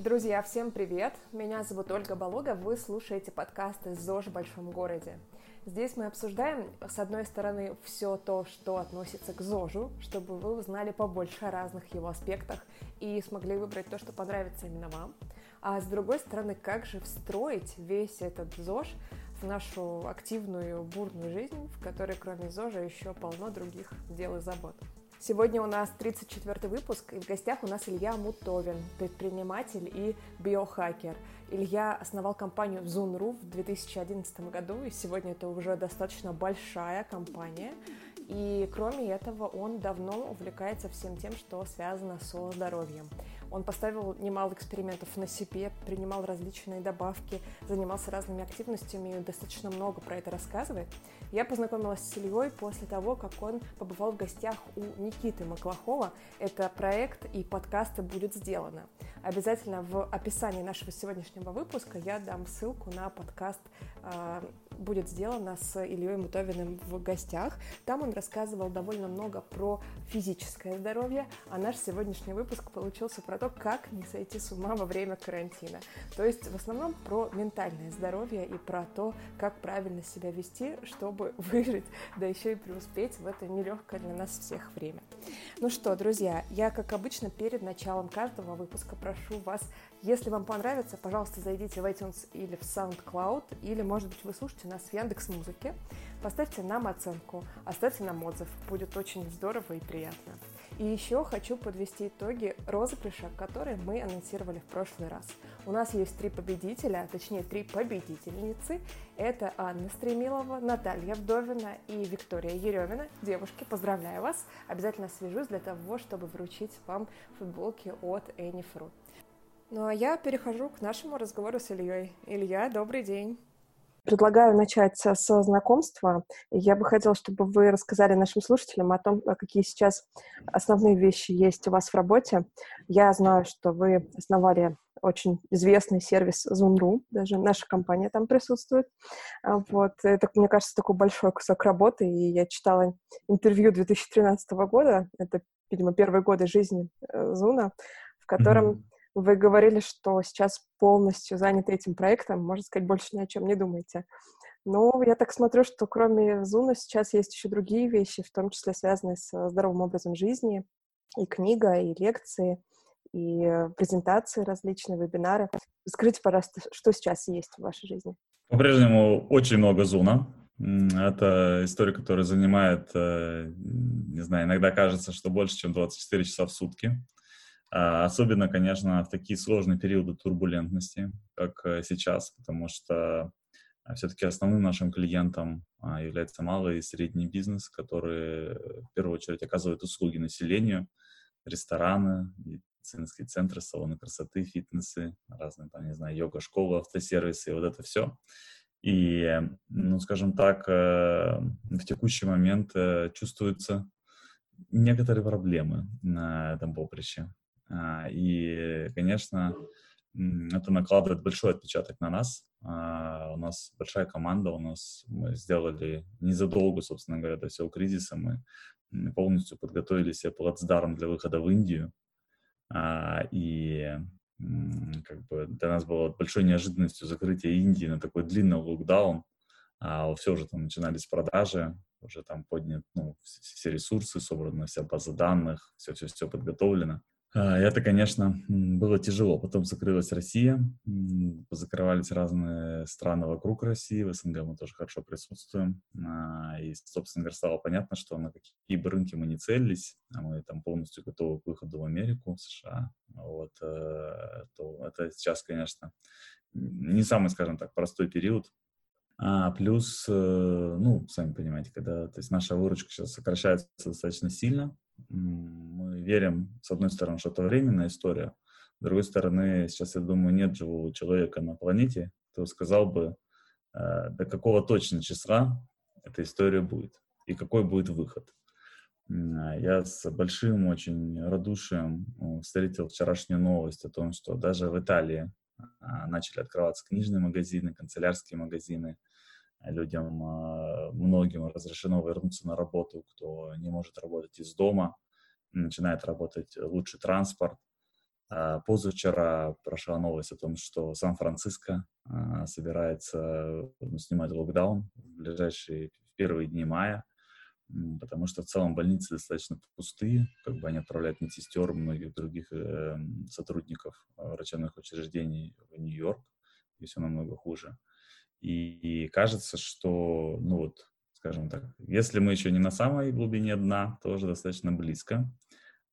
Друзья, всем привет! Меня зовут Ольга Болога, вы слушаете подкасты «ЗОЖ в большом городе». Здесь мы обсуждаем, с одной стороны, все то, что относится к ЗОЖу, чтобы вы узнали побольше о разных его аспектах и смогли выбрать то, что понравится именно вам. А с другой стороны, как же встроить весь этот ЗОЖ в нашу активную, бурную жизнь, в которой кроме ЗОЖа еще полно других дел и забот. Сегодня у нас 34 выпуск, и в гостях у нас Илья Мутовин, предприниматель и биохакер. Илья основал компанию Zunru в 2011 году, и сегодня это уже достаточно большая компания. И кроме этого, он давно увлекается всем тем, что связано со здоровьем. Он поставил немало экспериментов на себе, принимал различные добавки, занимался разными активностями и достаточно много про это рассказывает. Я познакомилась с Ильей после того, как он побывал в гостях у Никиты Маклахова. Это проект и подкасты «Будет сделано». Обязательно в описании нашего сегодняшнего выпуска я дам ссылку на подкаст а, «Будет сделано» с Ильей Мутовиным в гостях. Там он рассказывал довольно много про физическое здоровье, а наш сегодняшний выпуск получился про то, как не сойти с ума во время карантина. То есть в основном про ментальное здоровье и про то, как правильно себя вести, чтобы выжить, да еще и преуспеть в это нелегкое для нас всех время. Ну что, друзья, я, как обычно, перед началом каждого выпуска прошу вас, если вам понравится, пожалуйста, зайдите в iTunes или в SoundCloud, или, может быть, вы слушаете нас в Яндекс Музыке, поставьте нам оценку, оставьте нам отзыв, будет очень здорово и приятно. И еще хочу подвести итоги розыгрыша, который мы анонсировали в прошлый раз. У нас есть три победителя, точнее три победительницы. Это Анна Стремилова, Наталья Вдовина и Виктория Еремина. Девушки, поздравляю вас. Обязательно свяжусь для того, чтобы вручить вам футболки от Fruit. Ну а я перехожу к нашему разговору с Ильей. Илья, добрый день. Предлагаю начать со знакомства. Я бы хотела, чтобы вы рассказали нашим слушателям о том, какие сейчас основные вещи есть у вас в работе. Я знаю, что вы основали очень известный сервис Zoom.ru, даже наша компания там присутствует. А, вот. Это, мне кажется, такой большой кусок работы, и я читала интервью 2013 года, это, видимо, первые годы жизни Зуна, э, в котором mm-hmm вы говорили, что сейчас полностью заняты этим проектом, можно сказать, больше ни о чем не думаете. Но я так смотрю, что кроме Зуна сейчас есть еще другие вещи, в том числе связанные с здоровым образом жизни, и книга, и лекции, и презентации различные, вебинары. Скажите, пожалуйста, что сейчас есть в вашей жизни? По-прежнему очень много Зуна. Это история, которая занимает, э, не знаю, иногда кажется, что больше, чем 24 часа в сутки. А, особенно, конечно, в такие сложные периоды турбулентности, как э, сейчас, потому что а, все-таки основным нашим клиентом а, является малый и средний бизнес, который в первую очередь оказывает услуги населению, рестораны, медицинские центры, салоны красоты, фитнесы, разные, там, не знаю, йога-школы, автосервисы, и вот это все. И, ну, скажем так, э, в текущий момент э, чувствуются некоторые проблемы на этом поприще. А, и, конечно, это накладывает большой отпечаток на нас. А, у нас большая команда, у нас мы сделали незадолго, собственно говоря, до всего кризиса, мы полностью подготовили себе плацдарм для выхода в Индию. А, и как бы для нас было большой неожиданностью закрытие Индии на такой длинный локдаун. Все уже там начинались продажи, уже там поднят, ну, все ресурсы собраны, вся база данных, все-все-все подготовлено. А, это, конечно, было тяжело. Потом закрылась Россия, закрывались разные страны вокруг России, в СНГ мы тоже хорошо присутствуем. А, и, собственно говоря, стало понятно, что на какие бы рынки мы не целились, а мы там полностью готовы к выходу в Америку, в США, вот, э, то это сейчас, конечно, не самый, скажем так, простой период. А плюс, э, ну, сами понимаете, когда то есть наша выручка сейчас сокращается достаточно сильно, мы верим, с одной стороны, что это временная история, с другой стороны, сейчас, я думаю, нет живого человека на планете, кто сказал бы, э, до какого точно числа эта история будет и какой будет выход. Я с большим очень радушием встретил вчерашнюю новость о том, что даже в Италии а, начали открываться книжные магазины, канцелярские магазины, людям, а, многим разрешено вернуться на работу, кто не может работать из дома, начинает работать лучший транспорт. А, позавчера прошла новость о том, что Сан-Франциско а, собирается снимать локдаун в ближайшие первые дни мая, потому что в целом больницы достаточно пустые, как бы они отправляют медсестер, многих других э, сотрудников врачебных учреждений в Нью-Йорк, и все намного хуже. И, кажется, что, ну вот, скажем так, если мы еще не на самой глубине дна, то уже достаточно близко.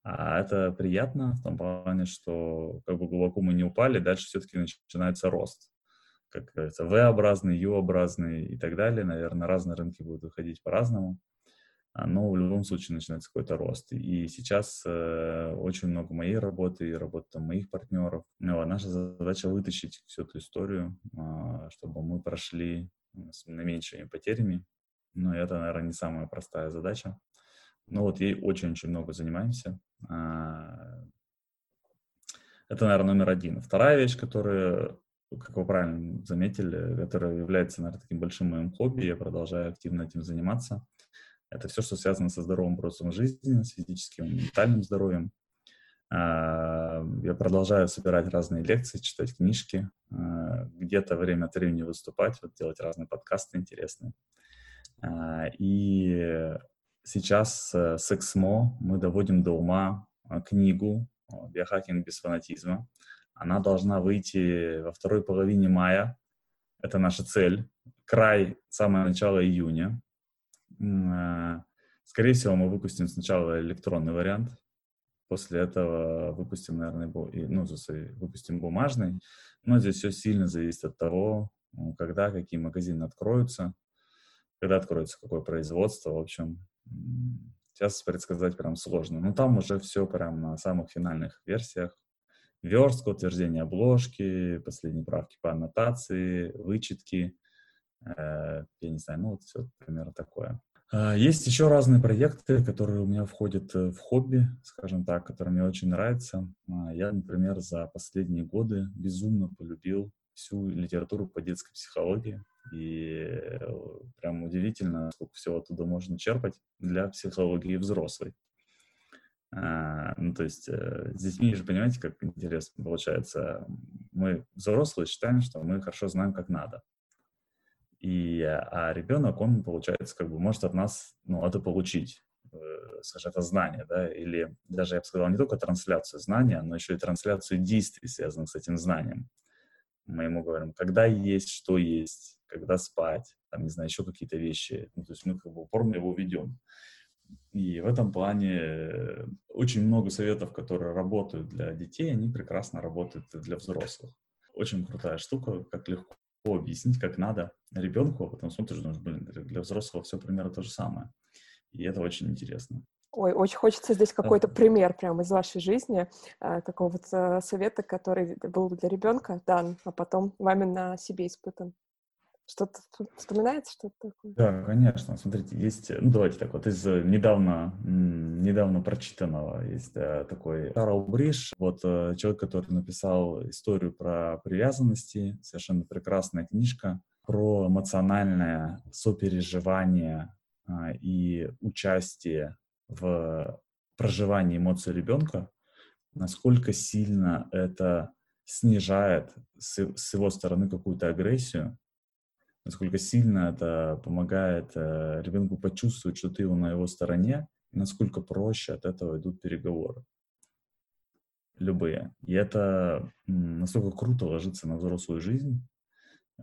А это приятно в том плане, что как бы глубоко мы не упали, дальше все-таки начинается рост. Как говорится, V-образный, U-образный и так далее. Наверное, разные рынки будут выходить по-разному. А, но в любом случае начинается какой-то рост. И сейчас э, очень много моей работы и работы там, моих партнеров. Ну, а наша задача вытащить всю эту историю, э, чтобы мы прошли с наименьшими потерями. Но это, наверное, не самая простая задача. Но вот ей очень-очень много занимаемся. А, это, наверное, номер один. Вторая вещь, которая, как вы правильно заметили, которая является, наверное, таким большим моим хобби, я продолжаю активно этим заниматься, это все, что связано со здоровым образом жизни, с физическим ментальным здоровьем. А, я продолжаю собирать разные лекции, читать книжки, а, где-то время от времени выступать, вот делать разные подкасты интересные. И сейчас э, с Эксмо мы доводим до ума книгу «Биохакинг без фанатизма». Она должна выйти во второй половине мая. Это наша цель. Край, самое начало июня. Э, скорее всего, мы выпустим сначала электронный вариант. После этого выпустим, наверное, ну, выпустим бумажный. Но здесь все сильно зависит от того, когда какие магазины откроются, когда откроется какое производство. В общем, Сейчас предсказать прям сложно. Но там уже все прям на самых финальных версиях. Верстка, утверждение обложки, последние правки по аннотации, вычетки. Э, я не знаю, ну вот все примерно такое. А, есть еще разные проекты, которые у меня входят э, в хобби, скажем так, которые мне очень нравятся. А, я, например, за последние годы безумно полюбил всю литературу по детской психологии. И э, прям удивительно, сколько всего оттуда можно черпать для психологии взрослой. А, ну, то есть э, с детьми же, понимаете, как интересно получается. Мы взрослые считаем, что мы хорошо знаем, как надо. И, а ребенок, он, получается, как бы может от нас, ну, это получить, э, скажем, это знание, да, или даже, я бы сказал, не только трансляцию знания, но еще и трансляцию действий, связанных с этим знанием. Мы ему говорим, когда есть, что есть, когда спать, там, не знаю, еще какие-то вещи. Ну, то есть мы как бы упорно его ведем. И в этом плане э, очень много советов, которые работают для детей, они прекрасно работают для взрослых. Очень крутая штука, как легко объяснить, как надо ребенку, а потом смотришь, думаешь, блин, для взрослого все примерно то же самое. И это очень интересно. Ой, очень хочется здесь какой-то пример прямо из вашей жизни, э, какого-то совета, который был для ребенка дан, а потом вами на себе испытан. Что-то вспоминается, что-то такое? Да, конечно. Смотрите, есть, ну давайте так вот, из э, недавно, недавно прочитанного есть да, такой Карл Бриш, вот э, человек, который написал историю про привязанности, совершенно прекрасная книжка про эмоциональное сопереживание а, и участие в проживании эмоций ребенка, насколько сильно это снижает с, с его стороны какую-то агрессию, насколько сильно это помогает э, ребенку почувствовать, что ты на его стороне, и насколько проще от этого идут переговоры. Любые. И это настолько круто ложится на взрослую жизнь,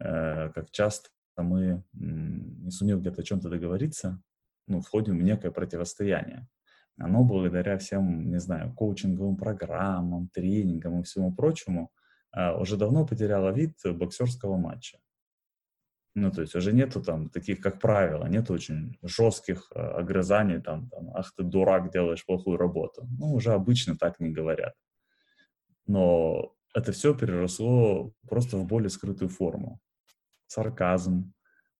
э, как часто мы, не сумев где-то о чем-то договориться, ну, входим в некое противостояние. Оно благодаря всем, не знаю, коучинговым программам, тренингам и всему прочему э, уже давно потеряло вид боксерского матча. Ну, то есть уже нету там таких, как правило, нет очень жестких э, огрызаний, там, там, ах ты дурак, делаешь плохую работу. Ну, уже обычно так не говорят. Но это все переросло просто в более скрытую форму. Сарказм,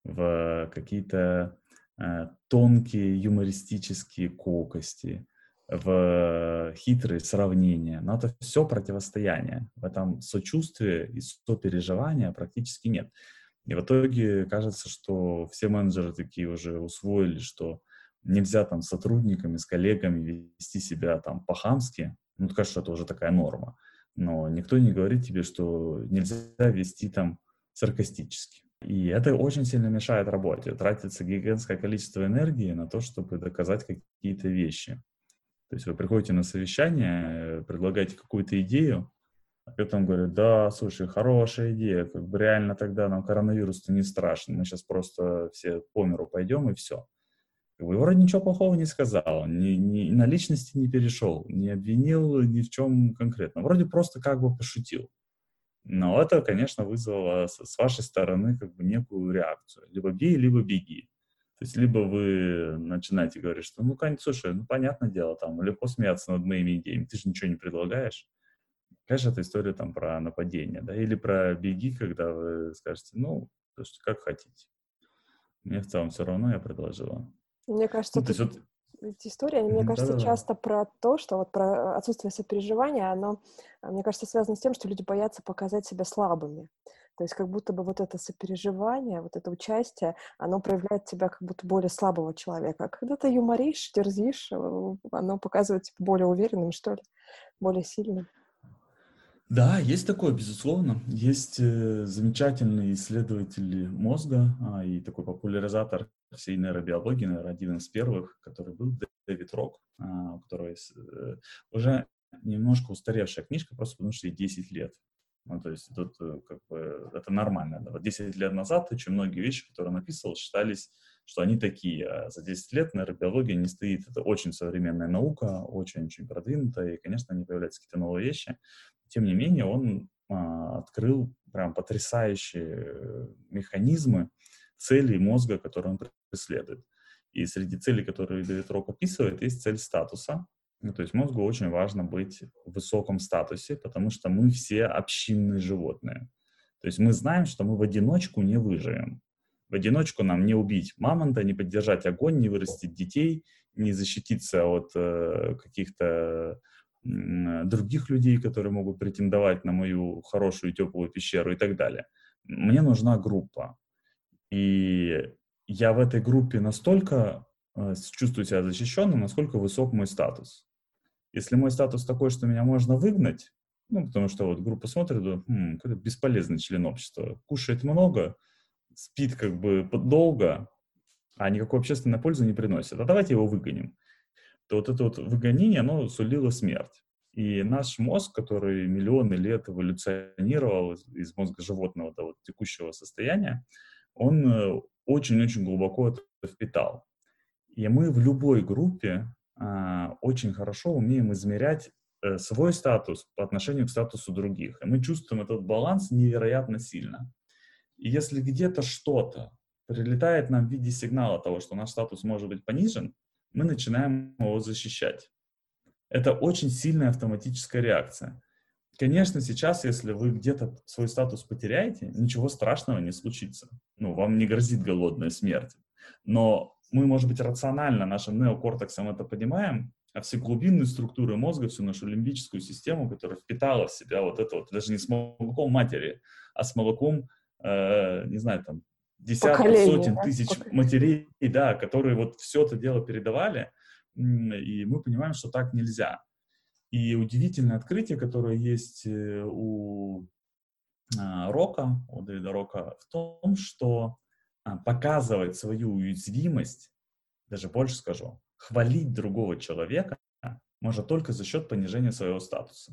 в какие-то э, тонкие юмористические колкости, в хитрые сравнения. Но это все противостояние. В этом сочувствия и сопереживания практически нет. И в итоге кажется, что все менеджеры такие уже усвоили, что нельзя там с сотрудниками, с коллегами вести себя там по-хамски. Ну, кажется, это уже такая норма. но никто не говорит тебе, что нельзя вести там саркастически. И это очень сильно мешает работе. Тратится гигантское количество энергии на то, чтобы доказать какие-то вещи. То есть вы приходите на совещание, предлагаете какую-то идею, а потом говорят, да, слушай, хорошая идея, как бы реально тогда нам коронавирус-то не страшен, мы сейчас просто все по миру пойдем и все. Как бы, вроде ничего плохого не сказал, ни, ни, на личности не перешел, не обвинил ни в чем конкретно. Вроде просто как бы пошутил. Но это, конечно, вызвало с вашей стороны как бы некую реакцию. Либо бей, либо беги. То есть либо вы начинаете говорить, что ну, слушай, ну, понятное дело, там, легко смеяться над моими идеями, ты же ничего не предлагаешь. Конечно, это история там про нападение, да, или про беги, когда вы скажете, ну, слушайте, как хотите. Мне в целом все равно я предложила. Мне кажется, ну, тут... вот эти истории, они, мне кажется, Да-да-да. часто про то, что вот про отсутствие сопереживания, оно, а, мне кажется, связано с тем, что люди боятся показать себя слабыми. То есть как будто бы вот это сопереживание, вот это участие, оно проявляет тебя как будто более слабого человека. А когда ты юморишь, дерзишь, э, оно показывает тебя более уверенным, что ли, более сильным. Да, есть такое, безусловно. Есть э, замечательные исследователи мозга а, и такой популяризатор всей нейробиологии, наверное, один из первых, который был Дэвид Рок, а, у которого есть э, уже немножко устаревшая книжка, просто потому что ей 10 лет. Ну, то есть тут э, как бы это нормально. Да? Вот 10 лет назад очень многие вещи, которые он описывал, считались, что они такие. А за 10 лет нейробиология не стоит. Это очень современная наука, очень-очень продвинутая, и, конечно, не появляются какие-то новые вещи. Тем не менее, он а, открыл прям потрясающие механизмы целей мозга, которые он преследует. И среди целей, которые Дэвид Рок описывает, есть цель статуса. Ну, то есть мозгу очень важно быть в высоком статусе, потому что мы все общинные животные. То есть мы знаем, что мы в одиночку не выживем. В одиночку нам не убить мамонта, не поддержать огонь, не вырастить детей, не защититься от э, каких-то других людей, которые могут претендовать на мою хорошую теплую пещеру и так далее. Мне нужна группа. И я в этой группе настолько э, чувствую себя защищенным, насколько высок мой статус. Если мой статус такой, что меня можно выгнать, ну, потому что вот группа смотрит, хм, какой-то бесполезный член общества, кушает много, спит как бы долго, а никакой общественной пользы не приносит. А давайте его выгоним. То вот это вот выгонение, оно сулило смерть. И наш мозг, который миллионы лет эволюционировал из мозга животного до вот текущего состояния, он э, очень-очень глубоко это впитал. И мы в любой группе а, очень хорошо умеем измерять э, свой статус по отношению к статусу других. И мы чувствуем этот баланс невероятно сильно. И если где-то что-то прилетает нам в виде сигнала того, что наш статус может быть понижен, мы начинаем его защищать. Это очень сильная автоматическая реакция. Конечно, сейчас, если вы где-то свой статус потеряете, ничего страшного не случится. Ну, вам не грозит голодная смерть. Но мы, может быть, рационально нашим неокортексом это понимаем, а все глубинные структуры мозга, всю нашу лимбическую систему, которая впитала в себя вот это вот, даже не с молоком матери, а с молоком, э, не знаю, там, десятков, Поколение, сотен да? тысяч Поколение. матерей, да, которые вот все это дело передавали, и мы понимаем, что так нельзя. И удивительное открытие, которое есть э, у а, Рока, у Дэвида Рока, в том, что а, показывать свою уязвимость, даже больше скажу, хвалить другого человека можно только за счет понижения своего статуса.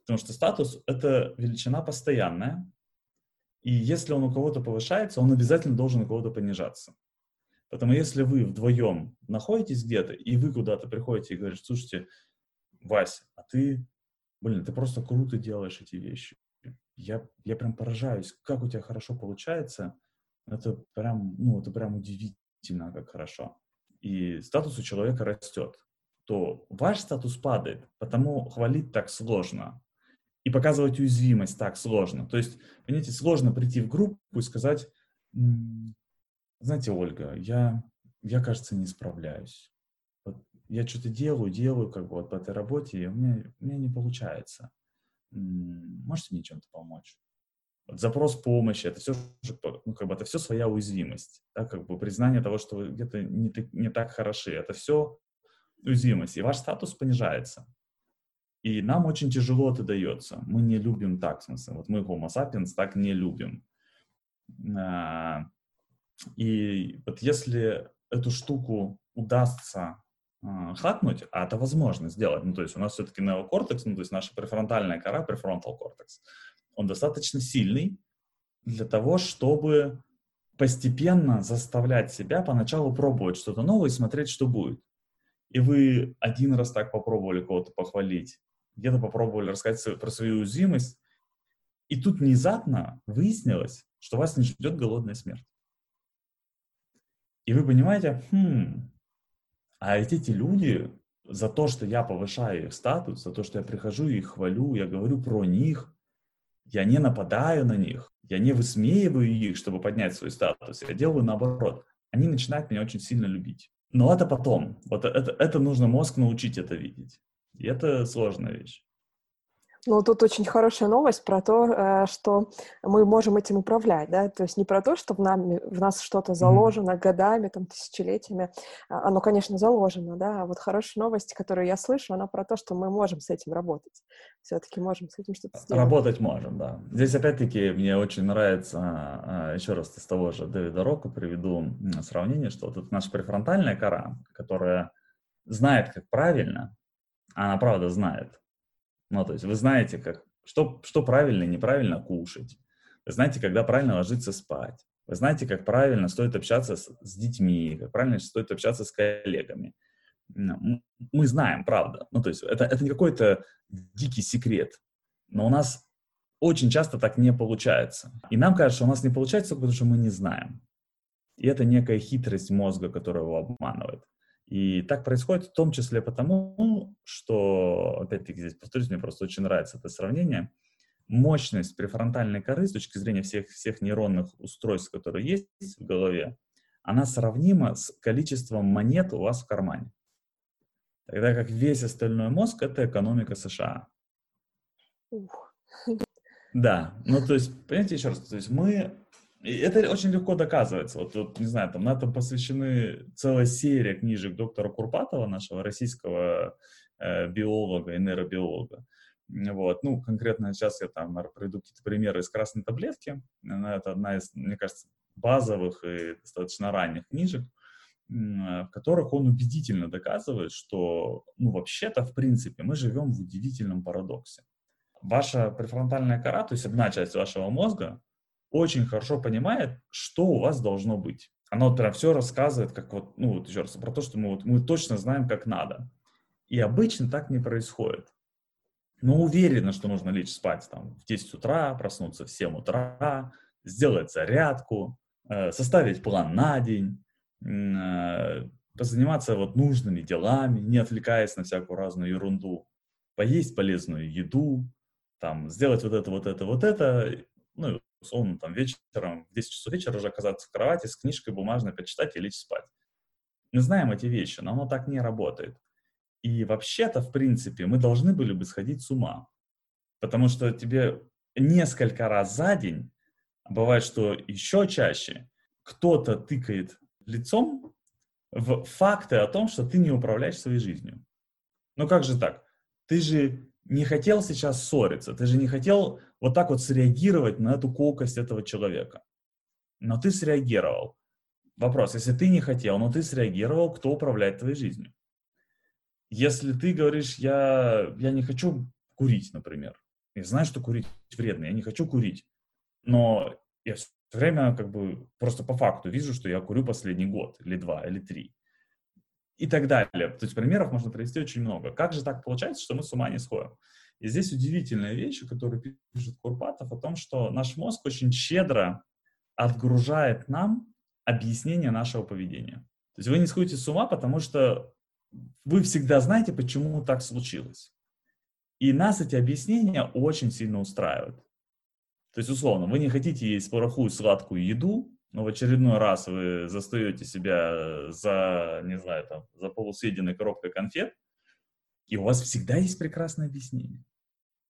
Потому что статус — это величина постоянная, и если он у кого-то повышается, он обязательно должен у кого-то понижаться. Поэтому если вы вдвоем находитесь где-то, и вы куда-то приходите и говорите, слушайте, Вася, а ты, блин, ты просто круто делаешь эти вещи. Я, я прям поражаюсь, как у тебя хорошо получается. Это прям, ну, это прям удивительно, как хорошо. И статус у человека растет. То ваш статус падает, потому хвалить так сложно. И показывать уязвимость так сложно. То есть, понимаете, сложно прийти в группу и сказать, знаете, Ольга, я, я кажется, не справляюсь я что-то делаю, делаю как бы вот по этой работе, и у меня, у меня не получается. Можете мне чем-то помочь? Вот запрос помощи, это все, ну, как бы это все своя уязвимость, да, как бы признание того, что вы где-то не, не так хороши, это все уязвимость, и ваш статус понижается. И нам очень тяжело это дается. Мы не любим так, в смысле, вот мы Homo sapiens так не любим. А, и вот если эту штуку удастся а, хакнуть, а это возможно сделать, ну то есть у нас все-таки неокортекс, ну то есть наша префронтальная кора, префронтал кортекс, он достаточно сильный для того, чтобы постепенно заставлять себя поначалу пробовать что-то новое и смотреть, что будет. И вы один раз так попробовали кого-то похвалить, где-то попробовали рассказать про свою уязвимость, и тут внезапно выяснилось, что вас не ждет голодная смерть. И вы понимаете, хм, а ведь эти люди за то, что я повышаю их статус, за то, что я прихожу и их хвалю, я говорю про них, я не нападаю на них, я не высмеиваю их, чтобы поднять свой статус, я делаю наоборот. Они начинают меня очень сильно любить. Но это потом. Вот это, это нужно мозг научить это видеть. И это сложная вещь. Ну, тут очень хорошая новость про то, э, что мы можем этим управлять, да, то есть не про то, что в, нами, в нас что-то заложено годами, там, тысячелетиями, а, оно, конечно, заложено, да, а вот хорошая новость, которую я слышу, она про то, что мы можем с этим работать, все-таки можем с этим что-то сделать. Работать можем, да. Здесь, опять-таки, мне очень нравится, а, еще раз из того же Дэвида Рока приведу сравнение, что вот это наша префронтальная кора, которая знает, как правильно, она правда знает, ну, то есть вы знаете, как, что, что правильно и неправильно кушать. Вы знаете, когда правильно ложиться спать. Вы знаете, как правильно стоит общаться с, с детьми, как правильно стоит общаться с коллегами. Мы знаем, правда. Ну, то есть это, это не какой-то дикий секрет. Но у нас очень часто так не получается. И нам кажется, что у нас не получается, потому что мы не знаем. И это некая хитрость мозга, которая его обманывает. И так происходит в том числе потому, что, опять-таки здесь повторюсь, мне просто очень нравится это сравнение, мощность префронтальной коры с точки зрения всех, всех нейронных устройств, которые есть в голове, она сравнима с количеством монет у вас в кармане. Тогда как весь остальной мозг — это экономика США. Ух. Да, ну то есть, понимаете, еще раз, то есть мы и это очень легко доказывается. Вот, вот, не знаю, там на это посвящены целая серия книжек доктора Курпатова, нашего российского э, биолога и нейробиолога. Вот. Ну, конкретно сейчас я там приведу какие-то примеры из красной таблетки. Это одна из, мне кажется, базовых и достаточно ранних книжек, в которых он убедительно доказывает, что, ну, вообще-то, в принципе, мы живем в удивительном парадоксе. Ваша префронтальная кора, то есть одна часть вашего мозга, очень хорошо понимает, что у вас должно быть. Оно вот прям все рассказывает, как вот, ну вот еще раз, про то, что мы, вот, мы точно знаем, как надо. И обычно так не происходит. Но уверенно, что нужно лечь спать там, в 10 утра, проснуться в 7 утра, сделать зарядку, э, составить план на день, э, позаниматься вот нужными делами, не отвлекаясь на всякую разную ерунду, поесть полезную еду, там, сделать вот это, вот это, вот это, ну, условно, там, вечером, в 10 часов вечера уже оказаться в кровати с книжкой бумажной, почитать и лечь спать. Мы знаем эти вещи, но оно так не работает. И вообще-то, в принципе, мы должны были бы сходить с ума. Потому что тебе несколько раз за день, бывает, что еще чаще, кто-то тыкает лицом в факты о том, что ты не управляешь своей жизнью. Ну как же так? Ты же не хотел сейчас ссориться, ты же не хотел вот так вот среагировать на эту колкость этого человека. Но ты среагировал. Вопрос, если ты не хотел, но ты среагировал, кто управляет твоей жизнью? Если ты говоришь, я, я не хочу курить, например, я знаю, что курить вредно, я не хочу курить, но я все время как бы просто по факту вижу, что я курю последний год, или два, или три, и так далее. То есть примеров можно привести очень много. Как же так получается, что мы с ума не сходим? И здесь удивительная вещь, которую пишет Курпатов, о том, что наш мозг очень щедро отгружает нам объяснение нашего поведения. То есть вы не сходите с ума, потому что вы всегда знаете, почему так случилось. И нас эти объяснения очень сильно устраивают. То есть, условно, вы не хотите есть плохую сладкую еду, в очередной раз вы застаете себя за, не знаю, там, за полусъеденной коробкой конфет, и у вас всегда есть прекрасное объяснение.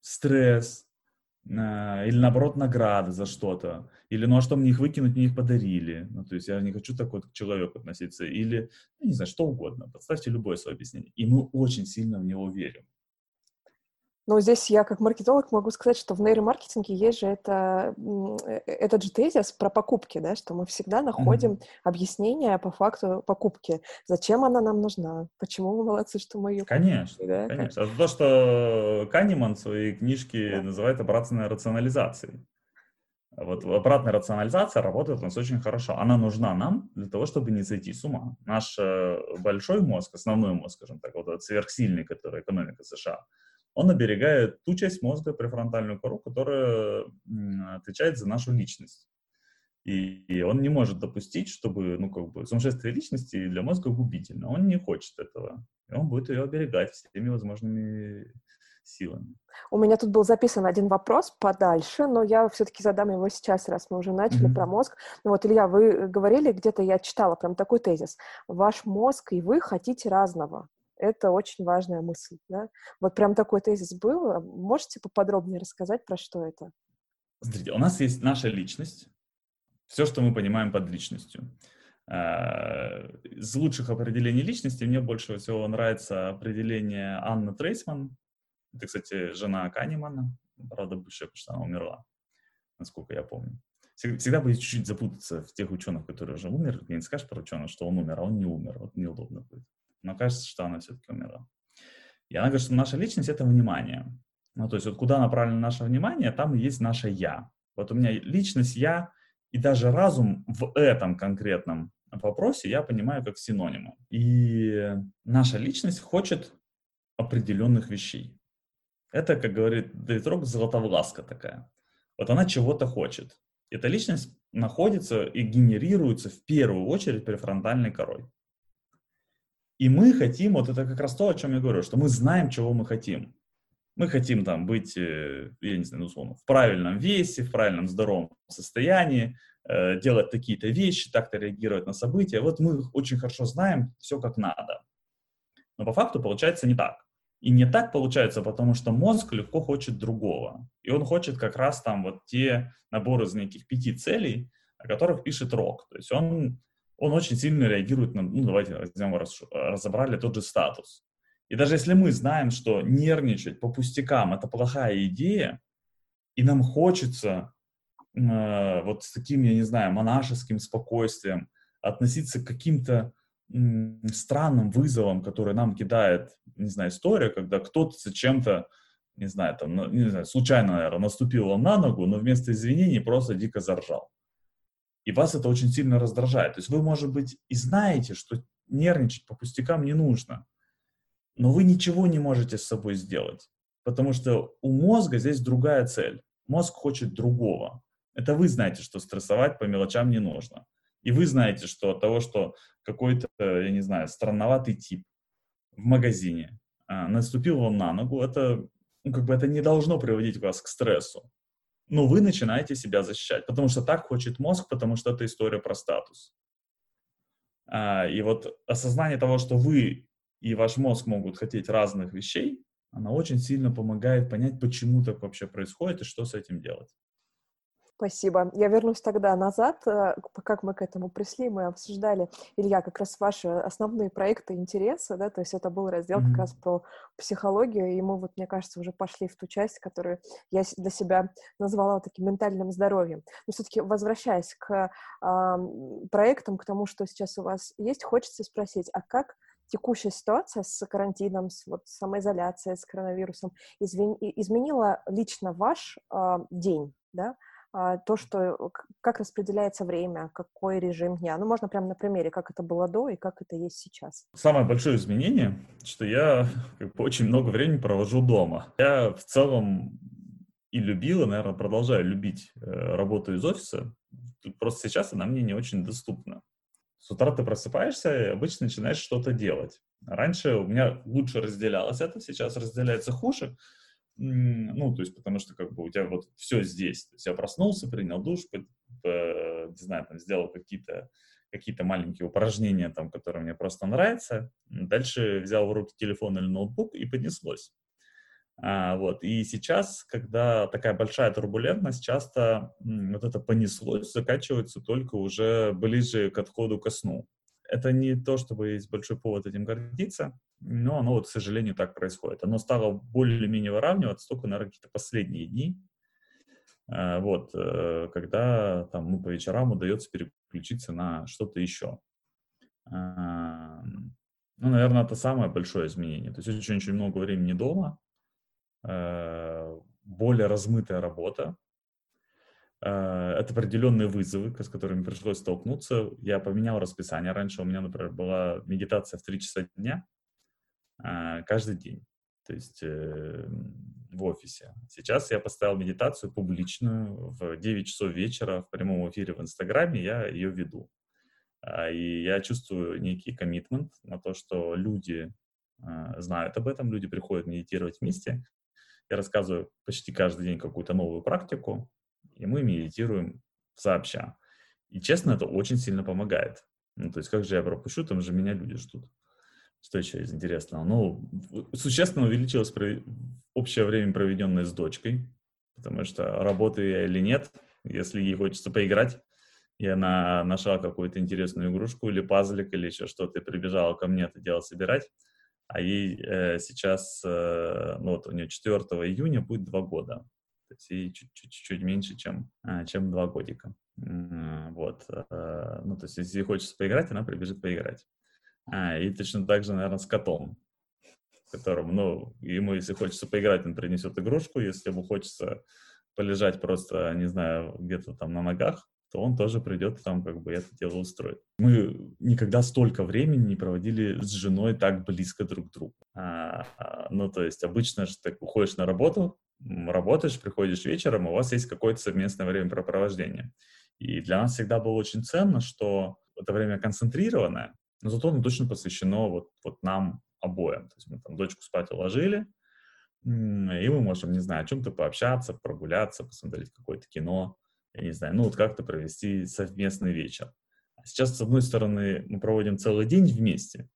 Стресс, или наоборот награда за что-то, или ну а что мне их выкинуть, мне их подарили, ну то есть я не хочу так вот к человеку относиться, или, ну, не знаю, что угодно, подставьте любое свое объяснение, и мы очень сильно в него верим. Но здесь я как маркетолог могу сказать, что в нейромаркетинге есть же это, э, этот же тезис про покупки, да, что мы всегда находим mm-hmm. объяснение по факту покупки. Зачем она нам нужна? Почему мы молодцы, что мы ее Конечно, купили, да? конечно. Это то, что Канеман в своей книжке да. называет обратной рационализацией. Вот обратная рационализация работает у нас очень хорошо. Она нужна нам для того, чтобы не зайти с ума. Наш э, большой мозг, основной мозг, скажем так, вот этот сверхсильный, который экономика США, он оберегает ту часть мозга, префронтальную кору, которая отвечает за нашу личность. И, и он не может допустить, чтобы, ну, как бы, сумасшествие личности для мозга губительно. Он не хочет этого. И он будет ее оберегать всеми возможными силами. У меня тут был записан один вопрос подальше, но я все-таки задам его сейчас, раз мы уже начали mm-hmm. про мозг. Ну вот, Илья, вы говорили, где-то я читала прям такой тезис. Ваш мозг и вы хотите разного. Это очень важная мысль, да? Вот прям такой тезис был. Можете поподробнее рассказать, про что это? Смотрите, у нас есть наша личность, все, что мы понимаем под личностью. А, из лучших определений личности мне больше всего нравится определение Анны Трейсман. Это, кстати, жена Канемана, правда, бывшая, потому что она умерла, насколько я помню. Всегда будет чуть-чуть запутаться в тех ученых, которые уже умерли. Ты не скажешь про ученого, что он умер, а он не умер. Вот неудобно будет но кажется, что она все-таки умерла. И она говорит, что наша личность — это внимание. Ну, то есть вот куда направлено наше внимание, там и есть наше «я». Вот у меня личность, «я» и даже разум в этом конкретном вопросе я понимаю как синонимы. И наша личность хочет определенных вещей. Это, как говорит Дэвид Рок, золотовласка такая. Вот она чего-то хочет. Эта личность находится и генерируется в первую очередь префронтальной корой. И мы хотим, вот это как раз то, о чем я говорю, что мы знаем, чего мы хотим. Мы хотим там быть, э, я не знаю, ну, условно, в правильном весе, в правильном здоровом состоянии, э, делать такие-то вещи, так-то реагировать на события. Вот мы очень хорошо знаем все как надо. Но по факту получается не так. И не так получается, потому что мозг легко хочет другого. И он хочет как раз там вот те наборы из неких пяти целей, о которых пишет Рок. То есть он он очень сильно реагирует на, ну, давайте возьмем, разобрали тот же статус. И даже если мы знаем, что нервничать по пустякам – это плохая идея, и нам хочется э, вот с таким, я не знаю, монашеским спокойствием относиться к каким-то э, странным вызовам, которые нам кидает, не знаю, история, когда кто-то зачем-то, не знаю, там, ну, не знаю, случайно, наверное, наступил на ногу, но вместо извинений просто дико заржал и вас это очень сильно раздражает. То есть вы, может быть, и знаете, что нервничать по пустякам не нужно, но вы ничего не можете с собой сделать, потому что у мозга здесь другая цель. Мозг хочет другого. Это вы знаете, что стрессовать по мелочам не нужно. И вы знаете, что от того, что какой-то, я не знаю, странноватый тип в магазине а, наступил вам на ногу, это, ну, как бы это не должно приводить вас к стрессу но вы начинаете себя защищать, потому что так хочет мозг, потому что это история про статус. А, и вот осознание того, что вы и ваш мозг могут хотеть разных вещей, она очень сильно помогает понять, почему так вообще происходит и что с этим делать. Спасибо. Я вернусь тогда назад, э, как мы к этому пришли. Мы обсуждали, Илья, как раз ваши основные проекты интересы, да, то есть это был раздел mm-hmm. как раз про психологию, и мы вот, мне кажется, уже пошли в ту часть, которую я для себя назвала таким ментальным здоровьем. Но все-таки возвращаясь к э, проектам, к тому, что сейчас у вас есть, хочется спросить, а как текущая ситуация с карантином, с вот самоизоляцией, с коронавирусом извин, изменила лично ваш э, день, да? А, то, что как распределяется время, какой режим дня. Ну, можно прямо на примере, как это было до и как это есть сейчас. Самое большое изменение, что я как бы, очень много времени провожу дома. Я в целом и любила, наверное, продолжаю любить э, работу из офиса. Просто сейчас она мне не очень доступна. С утра ты просыпаешься и обычно начинаешь что-то делать. Раньше у меня лучше разделялось это, сейчас разделяется хуже, ну, то есть, потому что как бы у тебя вот все здесь. То есть я проснулся, принял душ, по, по, не знаю, там, сделал какие-то какие-то маленькие упражнения, там, которые мне просто нравятся. Дальше взял в руки телефон или ноутбук и понеслось. А, вот. И сейчас, когда такая большая турбулентность, часто вот это понеслось заканчивается только уже ближе к отходу ко сну. Это не то, чтобы есть большой повод этим гордиться, но оно вот, к сожалению, так происходит. Оно стало более-менее выравниваться только, наверное, какие-то последние дни, э, вот, э, когда там, ну, по вечерам удается переключиться на что-то еще. Ну, наверное, это самое большое изменение. То есть очень-очень много времени дома, э, более размытая работа, это определенные вызовы, с которыми пришлось столкнуться. Я поменял расписание. Раньше у меня, например, была медитация в 3 часа дня каждый день то есть э, в офисе. Сейчас я поставил медитацию публичную в 9 часов вечера в прямом эфире в Инстаграме, я ее веду. А, и я чувствую некий коммитмент на то, что люди а, знают об этом, люди приходят медитировать вместе. Я рассказываю почти каждый день какую-то новую практику, и мы медитируем сообща. И честно, это очень сильно помогает. Ну, то есть как же я пропущу, там же меня люди ждут. Что еще из интересного? Ну, существенно увеличилось общее время, проведенное с дочкой, потому что работаю я или нет, если ей хочется поиграть, и она нашла какую-то интересную игрушку или пазлик или еще что-то, и прибежала ко мне это дело собирать, а ей э, сейчас, э, ну вот у нее 4 июня будет два года, то есть ей чуть-чуть меньше, чем, э, чем два годика. Вот, э, ну то есть если хочется поиграть, она прибежит поиграть. А, и точно так же, наверное, с котом, которому, ну, ему, если хочется поиграть, он принесет игрушку, если ему хочется полежать просто, не знаю, где-то там на ногах, то он тоже придет там как бы это дело устроит. Мы никогда столько времени не проводили с женой так близко друг к другу. А, а, ну, то есть обычно же ты уходишь на работу, работаешь, приходишь вечером, у вас есть какое-то совместное времяпрепровождение. И для нас всегда было очень ценно, что это время концентрированное, но зато оно точно посвящено вот, вот нам обоим. То есть мы там дочку спать уложили, и мы можем, не знаю, о чем-то пообщаться, прогуляться, посмотреть какое-то кино, я не знаю, ну вот как-то провести совместный вечер. А сейчас, с одной стороны, мы проводим целый день вместе,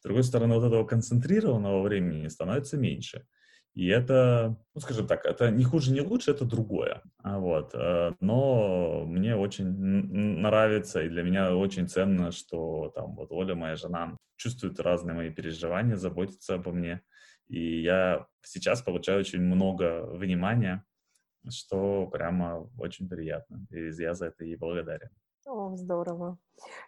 с другой стороны, вот этого концентрированного времени становится меньше. И это, ну, скажем так, это не хуже, не лучше, это другое. А вот. Э, но мне очень нравится, и для меня очень ценно, что там вот Оля, моя жена, чувствует разные мои переживания, заботится обо мне. И я сейчас получаю очень много внимания, что прямо очень приятно. И я за это ей благодарен. О, здорово.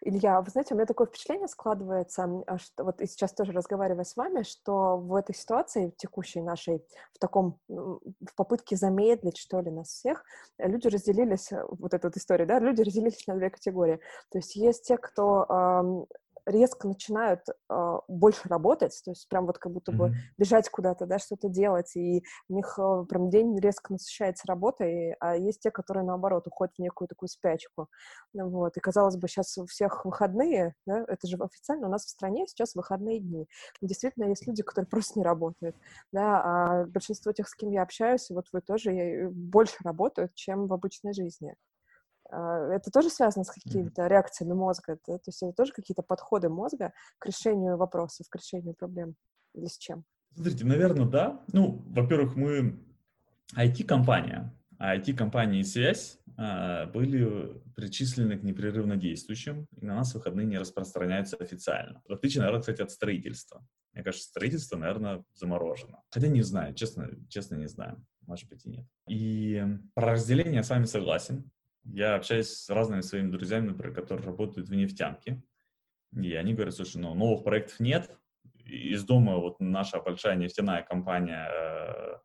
Илья, вы знаете, у меня такое впечатление складывается, а, что вот и сейчас тоже разговаривая с вами, что в этой ситуации текущей нашей, в таком, в попытке замедлить, что ли, нас всех, люди разделились, э, вот эта вот история, да, люди разделились на две категории. То есть есть те, кто резко начинают э, больше работать, то есть прям вот как будто бы mm-hmm. бежать куда-то, да, что-то делать, и у них э, прям день резко насыщается работой, а есть те, которые, наоборот, уходят в некую такую спячку, вот, и, казалось бы, сейчас у всех выходные, да, это же официально у нас в стране сейчас выходные дни, и действительно есть люди, которые просто не работают, да, а большинство тех, с кем я общаюсь, вот вы тоже больше работают, чем в обычной жизни. А, это тоже связано с какими-то реакциями мозга? Да? То есть это тоже какие-то подходы мозга к решению вопросов, к решению проблем? Или с чем? Смотрите, наверное, да. Ну, во-первых, мы IT-компания, а IT-компания и связь а, были причислены к непрерывно действующим, и на нас выходные не распространяются официально. В отличие, наверное, кстати, от строительства. Мне кажется, строительство, наверное, заморожено. Хотя не знаю, честно, честно не знаю. Может быть и нет. И про разделение я с вами согласен. Я общаюсь с разными своими друзьями, например, которые работают в нефтянке, и они говорят, слушай, ну, новых проектов нет, из дома вот наша большая нефтяная компания э,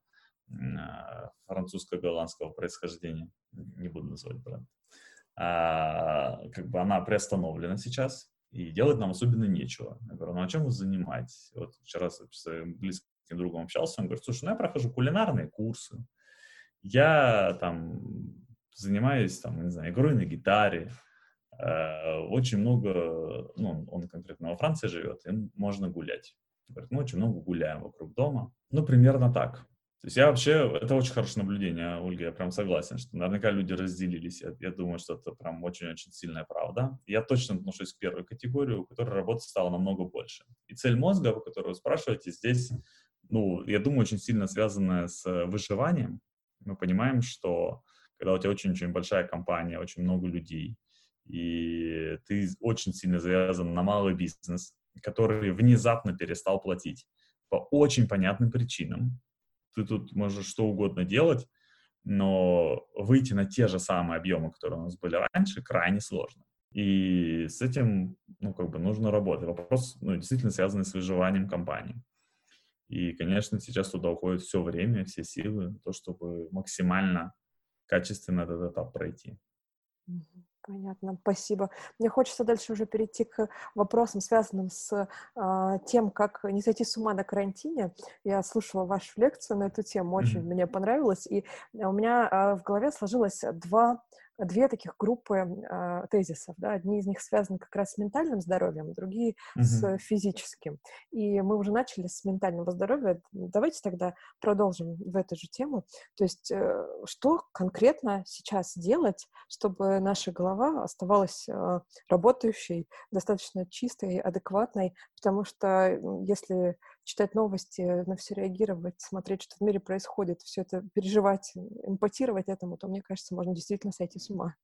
э, французско-голландского происхождения, не буду называть бренд, а, как бы она приостановлена сейчас, и делать нам особенно нечего. Я говорю, ну а чем вы занимаетесь? Вот вчера с своим близким другом общался, он говорит, слушай, ну я прохожу кулинарные курсы, я там занимаюсь, там, не знаю, игрой на гитаре. Э, очень много, ну, он конкретно во Франции живет, и можно гулять. Говорит, мы очень много гуляем вокруг дома. Ну, примерно так. То есть я вообще, это очень хорошее наблюдение, Ольга, я прям согласен, что наверняка люди разделились. Я, я думаю, что это прям очень-очень сильная правда. Я точно отношусь к первой категории, у которой работы стало намного больше. И цель мозга, о которой спрашиваете, здесь, ну, я думаю, очень сильно связанная с выживанием. Мы понимаем, что когда у тебя очень-очень большая компания, очень много людей, и ты очень сильно завязан на малый бизнес, который внезапно перестал платить по очень понятным причинам. Ты тут можешь что угодно делать, но выйти на те же самые объемы, которые у нас были раньше, крайне сложно. И с этим, ну, как бы нужно работать. Вопрос, ну, действительно связанный с выживанием компании. И, конечно, сейчас туда уходит все время, все силы, то, чтобы максимально качественно этот этап пройти. Понятно, спасибо. Мне хочется дальше уже перейти к вопросам, связанным с э, тем, как не сойти с ума на карантине. Я слушала вашу лекцию на эту тему, очень mm-hmm. мне понравилось, и у меня э, в голове сложилось два две таких группы э, тезисов. Да? Одни из них связаны как раз с ментальным здоровьем, другие mm-hmm. с физическим. И мы уже начали с ментального здоровья. Давайте тогда продолжим в эту же тему. То есть э, что конкретно сейчас делать, чтобы наша голова оставалась э, работающей, достаточно чистой, адекватной? Потому что если читать новости, на все реагировать, смотреть, что в мире происходит, все это переживать, эмпатировать этому, то, мне кажется, можно действительно сойти с ума.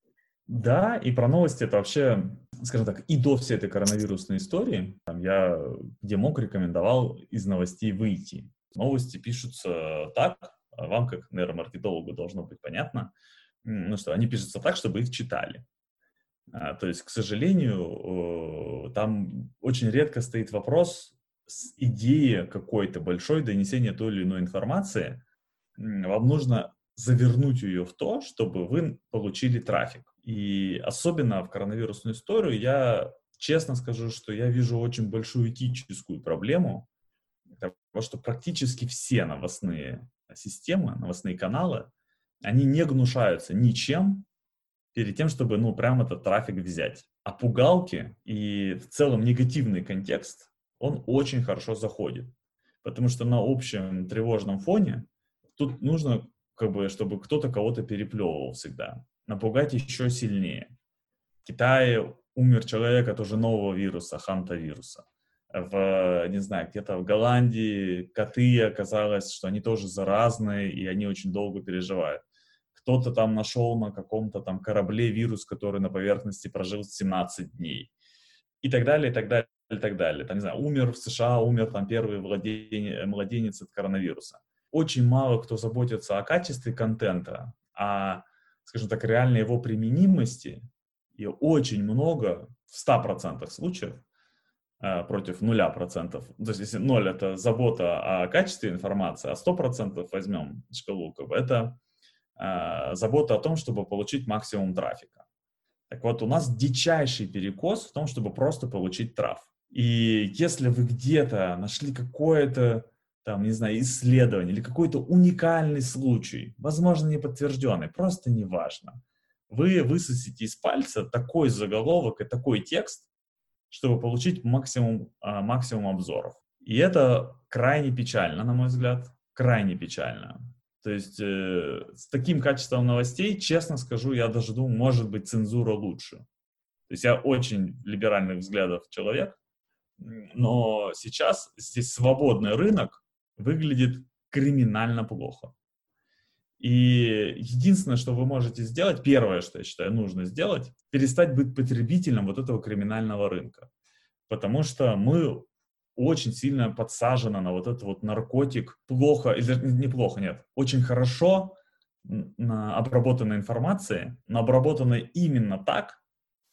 Да, и про новости это вообще, скажем так, и до всей этой коронавирусной истории, там, я где мог рекомендовал из новостей выйти. Новости пишутся так, а вам как нейромаркетологу должно быть понятно, ну что, они пишутся так, чтобы их читали. А, то есть, к сожалению, там очень редко стоит вопрос, идеи какой-то большой донесения той или иной информации, вам нужно завернуть ее в то, чтобы вы получили трафик. И особенно в коронавирусную историю я честно скажу, что я вижу очень большую этическую проблему, потому что практически все новостные системы, новостные каналы, они не гнушаются ничем перед тем, чтобы, ну, прям этот трафик взять. А пугалки и в целом негативный контекст он очень хорошо заходит. Потому что на общем тревожном фоне тут нужно, как бы, чтобы кто-то кого-то переплевывал всегда. Напугать еще сильнее. В Китае умер человек от уже нового вируса, ханта-вируса. В, не знаю, где-то в Голландии коты оказалось, что они тоже заразные, и они очень долго переживают. Кто-то там нашел на каком-то там корабле вирус, который на поверхности прожил 17 дней. И так далее, и так далее и так далее. Там, не знаю, умер в США, умер там первый владение, младенец от коронавируса. Очень мало кто заботится о качестве контента, а, скажем так, реальной его применимости, и очень много, в 100% случаев, э, против 0%. То есть если 0 — это забота о качестве информации, а 100% возьмем шкалу, как бы, это э, забота о том, чтобы получить максимум трафика. Так вот, у нас дичайший перекос в том, чтобы просто получить траф. И если вы где-то нашли какое-то, там, не знаю, исследование или какой-то уникальный случай, возможно, не подтвержденный, просто неважно, вы высосите из пальца такой заголовок и такой текст, чтобы получить максимум, а, максимум обзоров. И это крайне печально, на мой взгляд, крайне печально. То есть э, с таким качеством новостей, честно скажу, я даже думаю, может быть, цензура лучше. То есть я очень либеральных взглядов человек, но сейчас здесь свободный рынок выглядит криминально плохо. И единственное, что вы можете сделать, первое, что я считаю нужно сделать, перестать быть потребителем вот этого криминального рынка. Потому что мы очень сильно подсажены на вот этот вот наркотик плохо, или неплохо, нет, очень хорошо на обработанной информации, но обработанной именно так,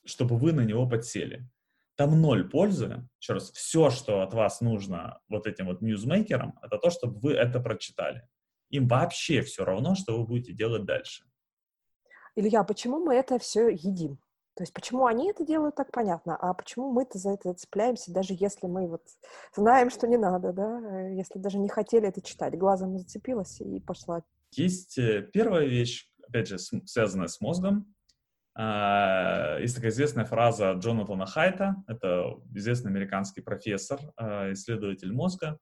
чтобы вы на него подсели там ноль пользы. Еще раз, все, что от вас нужно вот этим вот ньюзмейкерам, это то, чтобы вы это прочитали. Им вообще все равно, что вы будете делать дальше. Илья, почему мы это все едим? То есть почему они это делают, так понятно, а почему мы-то за это цепляемся, даже если мы вот знаем, что не надо, да, если даже не хотели это читать, глазом зацепилась и пошла. Есть э, первая вещь, опять же, связанная с мозгом, есть такая известная фраза Джонатана Хайта, это известный американский профессор, а, исследователь мозга,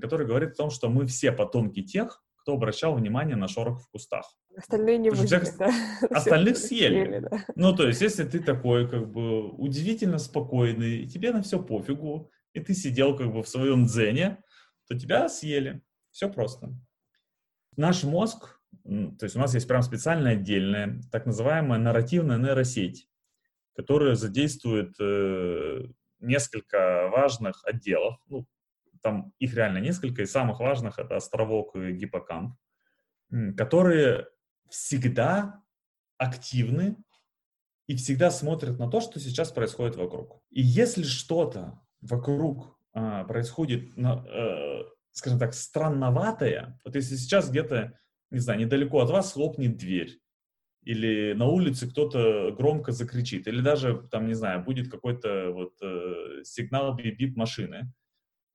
который говорит о том, что мы все потомки тех, кто обращал внимание на шорох в кустах. Остальные не выжили, всех... да? Остальных съели. съели да. Ну, то есть, если ты такой, как бы, удивительно спокойный, и тебе на все пофигу, и ты сидел, как бы, в своем дзене, то тебя съели. Все просто. Наш мозг то есть у нас есть прям специальная отдельная, так называемая нарративная нейросеть, которые задействуют э, несколько важных отделов. Ну, там их реально несколько, и самых важных это островок и гиппокамп, которые всегда активны и всегда смотрят на то, что сейчас происходит вокруг. И если что-то вокруг а, происходит, э, скажем так, странноватое, вот если сейчас где-то, не знаю, недалеко от вас хлопнет дверь, или на улице кто-то громко закричит, или даже, там, не знаю, будет какой-то вот э, сигнал бип-бип машины,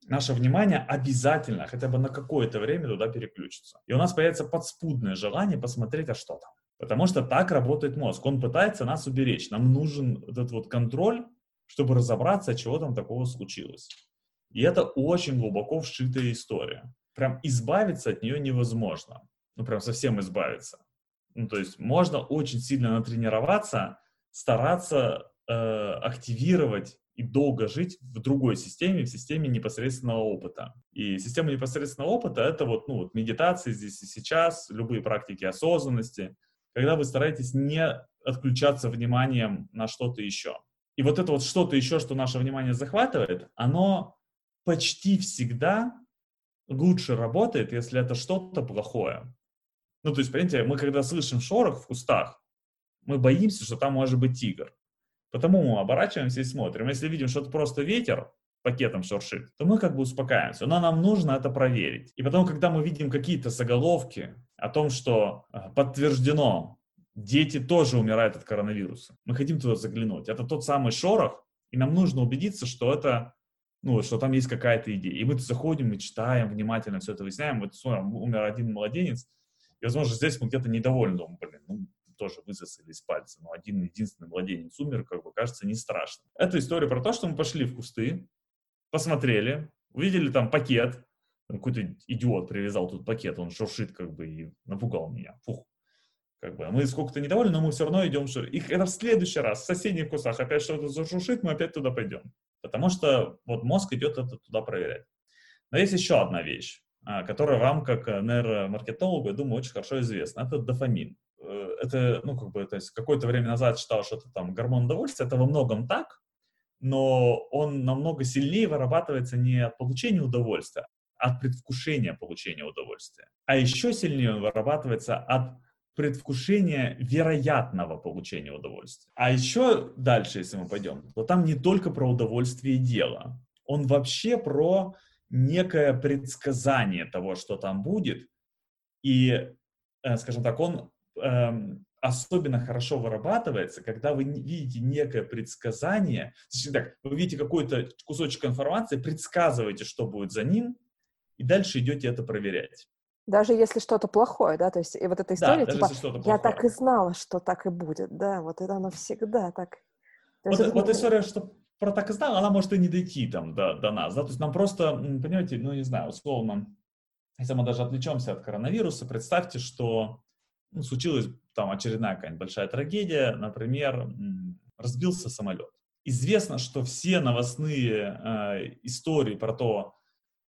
наше внимание обязательно хотя бы на какое-то время туда переключится. И у нас появится подспудное желание посмотреть, а что там. Потому что так работает мозг. Он пытается нас уберечь. Нам нужен этот вот контроль, чтобы разобраться, чего там такого случилось. И это очень глубоко вшитая история. Прям избавиться от нее невозможно. Ну, прям совсем избавиться. Ну, то есть можно очень сильно натренироваться, стараться э, активировать и долго жить в другой системе, в системе непосредственного опыта. И система непосредственного опыта — это вот, ну, вот медитация здесь и сейчас, любые практики осознанности, когда вы стараетесь не отключаться вниманием на что-то еще. И вот это вот что-то еще, что наше внимание захватывает, оно почти всегда лучше работает, если это что-то плохое. Ну, то есть, понимаете, мы когда слышим шорох в кустах, мы боимся, что там может быть тигр. Потому мы оборачиваемся и смотрим. Если видим, что это просто ветер, пакетом шуршит, то мы как бы успокаиваемся. Но нам нужно это проверить. И потом, когда мы видим какие-то заголовки о том, что э, подтверждено, дети тоже умирают от коронавируса, мы хотим туда заглянуть. Это тот самый шорох, и нам нужно убедиться, что это ну, что там есть какая-то идея. И мы заходим, мы читаем, внимательно все это выясняем. Вот смотрим, умер один младенец, и, возможно, здесь мы где-то недовольны, блин, ну, тоже высосали из пальца, но один единственный младенец умер, как бы, кажется, не страшно. Это история про то, что мы пошли в кусты, посмотрели, увидели там пакет, какой-то идиот привязал тут пакет, он шуршит как бы и напугал меня. Фух. Как бы, мы сколько-то недовольны, но мы все равно идем. И это в следующий раз, в соседних кустах опять что-то зашуршит, мы опять туда пойдем. Потому что вот мозг идет это туда проверять. Но есть еще одна вещь, а, которая вам, как нейромаркетологу, я думаю, очень хорошо известна. Это дофамин. Э, это, ну, как бы, то есть какое-то время назад считал, что это там гормон удовольствия. Это во многом так, но он намного сильнее вырабатывается не от получения удовольствия, а от предвкушения получения удовольствия. А еще сильнее он вырабатывается от предвкушения вероятного получения удовольствия. А еще дальше, если мы пойдем, то там не только про удовольствие дела. Он вообще про некое предсказание того, что там будет. И, э, скажем так, он эм, особенно хорошо вырабатывается, когда вы видите некое предсказание, точнее так, вы видите какой-то кусочек информации, предсказываете, что будет за ним, и дальше идете это проверять. Даже если что-то плохое, да, то есть и вот эта история, да, типа, я так и знала, что так и будет, да, вот это оно всегда так. Вот, это... вот история, что про так и знала, она может и не дойти там до, до нас, да, то есть нам просто, понимаете, ну, не знаю, условно, если мы даже отвлечемся от коронавируса, представьте, что ну, случилась там очередная какая-нибудь большая трагедия, например, разбился самолет. Известно, что все новостные э, истории про то,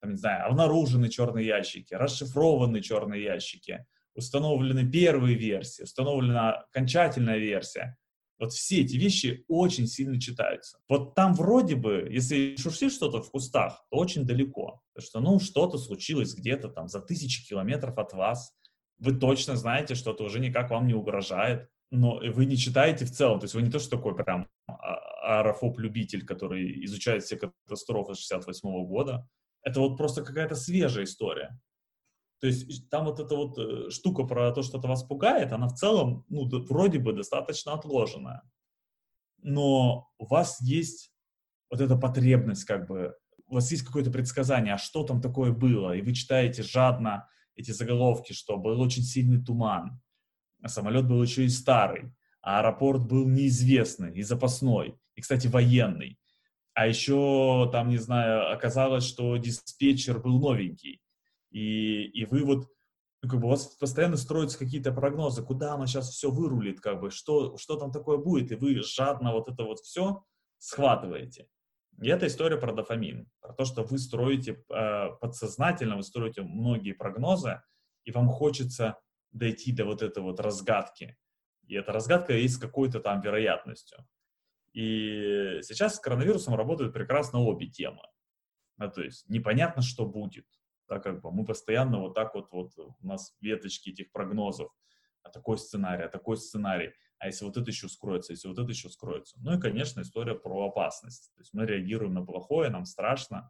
там, не знаю, обнаружены черные ящики, расшифрованы черные ящики, установлены первые версии, установлена окончательная версия. Вот все эти вещи очень сильно читаются. Вот там вроде бы, если шуршит что-то в кустах, то очень далеко. Потому что, ну, что-то случилось где-то там за тысячи километров от вас. Вы точно знаете, что это уже никак вам не угрожает. Но вы не читаете в целом. То есть вы не то, что такой прям а, аэрофоб-любитель, который изучает все катастрофы 68 -го года. Это вот просто какая-то свежая история. То есть там вот эта вот э, штука про то, что это вас пугает, она в целом, ну, вроде бы достаточно отложенная. Но у вас есть вот эта потребность, как бы, у вас есть какое-то предсказание, а что там такое было, и вы читаете жадно эти заголовки, что был очень сильный туман, а самолет был еще и старый, а аэропорт был неизвестный и запасной, и, кстати, военный. А еще, там, не знаю, оказалось, что диспетчер был новенький. И, и вы вот, ну, как бы у вас постоянно строятся какие-то прогнозы, куда оно сейчас все вырулит, как бы, что, что там такое будет, и вы жадно вот это вот все схватываете. И это история про дофамин, про то, что вы строите э, подсознательно, вы строите многие прогнозы, и вам хочется дойти до вот этой вот разгадки. И эта разгадка есть с какой-то там вероятностью. И сейчас с коронавирусом работают прекрасно обе темы. А, то есть непонятно, что будет. Да, как бы мы постоянно вот так вот, вот у нас веточки этих прогнозов. А такой сценарий, а такой сценарий. А если вот это еще скроется, если вот это еще скроется. Ну и, конечно, история про опасность. То есть мы реагируем на плохое, нам страшно,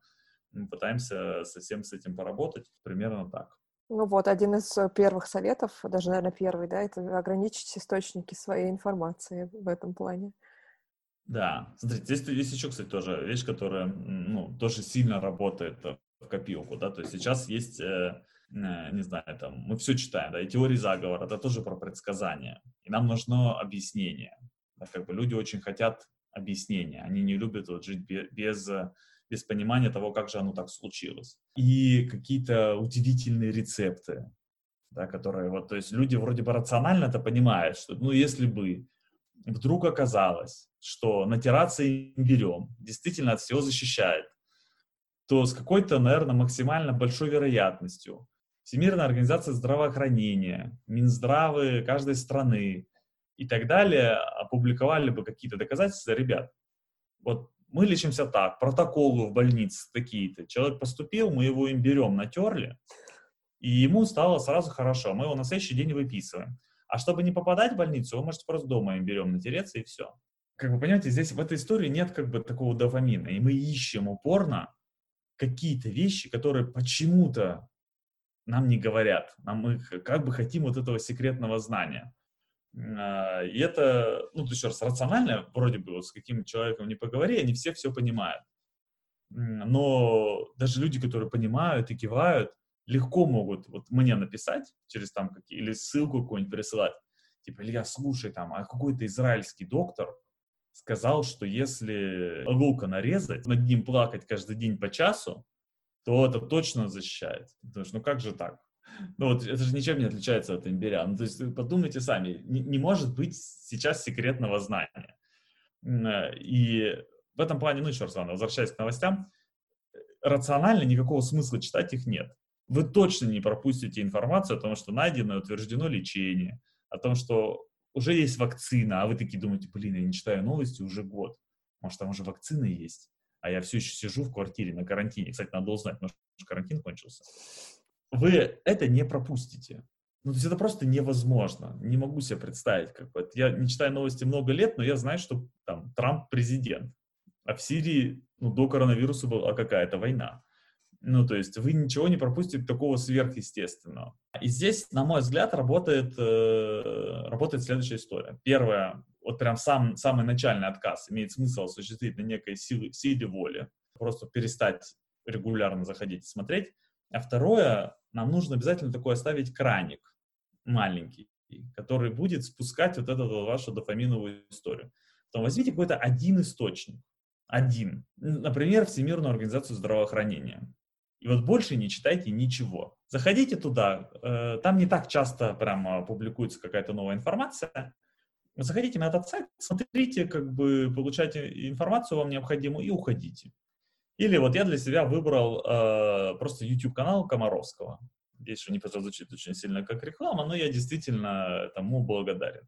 мы пытаемся совсем с этим поработать. Примерно так. Ну вот, один из э, первых советов, даже, наверное, первый, да, это ограничить источники своей информации в этом плане. Да, смотрите, здесь есть еще, кстати, тоже вещь, которая, ну, тоже сильно работает э, в копилку, да, то есть сейчас есть, э, э, не знаю, там, мы все читаем, да, и теории заговора, это тоже про предсказания, и нам нужно объяснение, да, как бы люди очень хотят объяснения, они не любят вот жить без, без понимания того, как же оно так случилось, и какие-то удивительные рецепты, да, которые вот, то есть люди вроде бы рационально это понимают, что, ну, если бы вдруг оказалось, что натираться имбирем действительно от всего защищает, то с какой-то, наверное, максимально большой вероятностью Всемирная организация здравоохранения, Минздравы каждой страны и так далее опубликовали бы какие-то доказательства, ребят, вот мы лечимся так, протоколы в больнице такие-то, человек поступил, мы его имбирем натерли, и ему стало сразу хорошо, мы его на следующий день выписываем. А чтобы не попадать в больницу, вы можете просто дома имбирем натереться и все. Как вы понимаете, здесь в этой истории нет как бы такого дофамина, и мы ищем упорно какие-то вещи, которые почему-то нам не говорят. Нам мы как бы хотим вот этого секретного знания. А, и это, ну, еще раз, рационально, вроде бы, вот с каким человеком не поговори, они все все понимают. Но даже люди, которые понимают и кивают, легко могут вот мне написать через там какие, или ссылку какую-нибудь присылать. Типа, Илья, слушай, там, а какой-то израильский доктор сказал, что если лука нарезать, над ним плакать каждый день по часу, то это точно защищает. Потому что, ну как же так? Ну вот это же ничем не отличается от имбиря. Ну то есть подумайте сами, не, не может быть сейчас секретного знания. И в этом плане, ну еще раз, ладно, возвращаясь к новостям, рационально никакого смысла читать их нет вы точно не пропустите информацию о том, что найдено и утверждено лечение, о том, что уже есть вакцина, а вы такие думаете, блин, я не читаю новости уже год, может, там уже вакцина есть, а я все еще сижу в квартире на карантине. Кстати, надо узнать, может, карантин кончился. Вы это не пропустите. Ну, то есть это просто невозможно. Не могу себе представить. Как бы. Я не читаю новости много лет, но я знаю, что там Трамп президент. А в Сирии ну, до коронавируса была какая-то война. Ну, то есть вы ничего не пропустите такого сверхъестественного. И здесь, на мой взгляд, работает, э, работает следующая история. Первое, вот прям сам, самый начальный отказ имеет смысл осуществить на некой силе, силе воли, просто перестать регулярно заходить и смотреть. А второе, нам нужно обязательно такой оставить краник маленький, который будет спускать вот эту вашу дофаминовую историю. Потом возьмите какой-то один источник, один, например, Всемирную организацию здравоохранения. И вот больше не читайте ничего. Заходите туда, э, там не так часто прямо публикуется какая-то новая информация. Заходите на этот сайт, смотрите, как бы получайте информацию вам необходимую и уходите. Или вот я для себя выбрал э, просто YouTube-канал Комаровского. Здесь что не прозвучит очень сильно как реклама, но я действительно тому благодарен.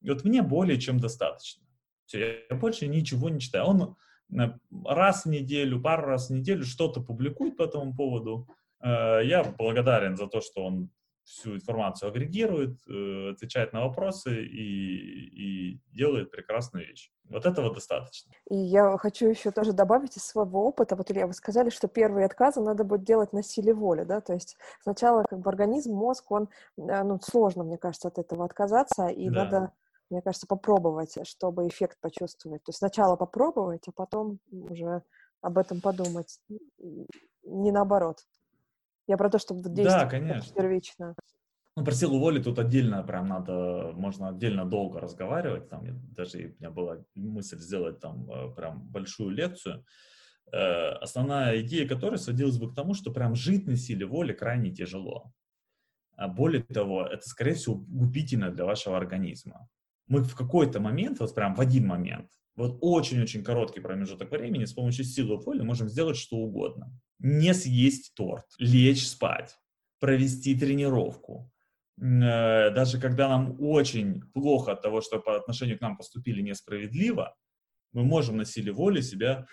И вот мне более чем достаточно. Все, я больше ничего не читаю. Он раз в неделю, пару раз в неделю что-то публикует по этому поводу. Э, я благодарен за то, что он всю информацию агрегирует, э, отвечает на вопросы и, и делает прекрасную вещь. Вот этого достаточно. И я хочу еще тоже добавить из своего опыта. Вот, Илья, вы сказали, что первые отказы надо будет делать на силе воли, да, то есть сначала как бы организм, мозг, он, э, ну, сложно, мне кажется, от этого отказаться, и да. надо мне кажется, попробовать, чтобы эффект почувствовать. То есть сначала попробовать, а потом уже об этом подумать. Не наоборот. Я про то, чтобы действовать да, конечно. первично. Ну, про силу воли тут отдельно прям надо, можно отдельно долго разговаривать. Там даже у меня была мысль сделать там э, прям большую лекцию. Э, основная идея которой сводилась бы к тому, что прям жить на силе воли крайне тяжело. А более того, это, скорее всего, губительно для вашего организма мы в какой-то момент, вот прям в один момент, вот очень-очень короткий промежуток времени с помощью силы воли можем сделать что угодно. Не съесть торт, лечь спать, провести тренировку. Э, даже когда нам очень плохо от того, что по отношению к нам поступили несправедливо, мы можем на силе воли себя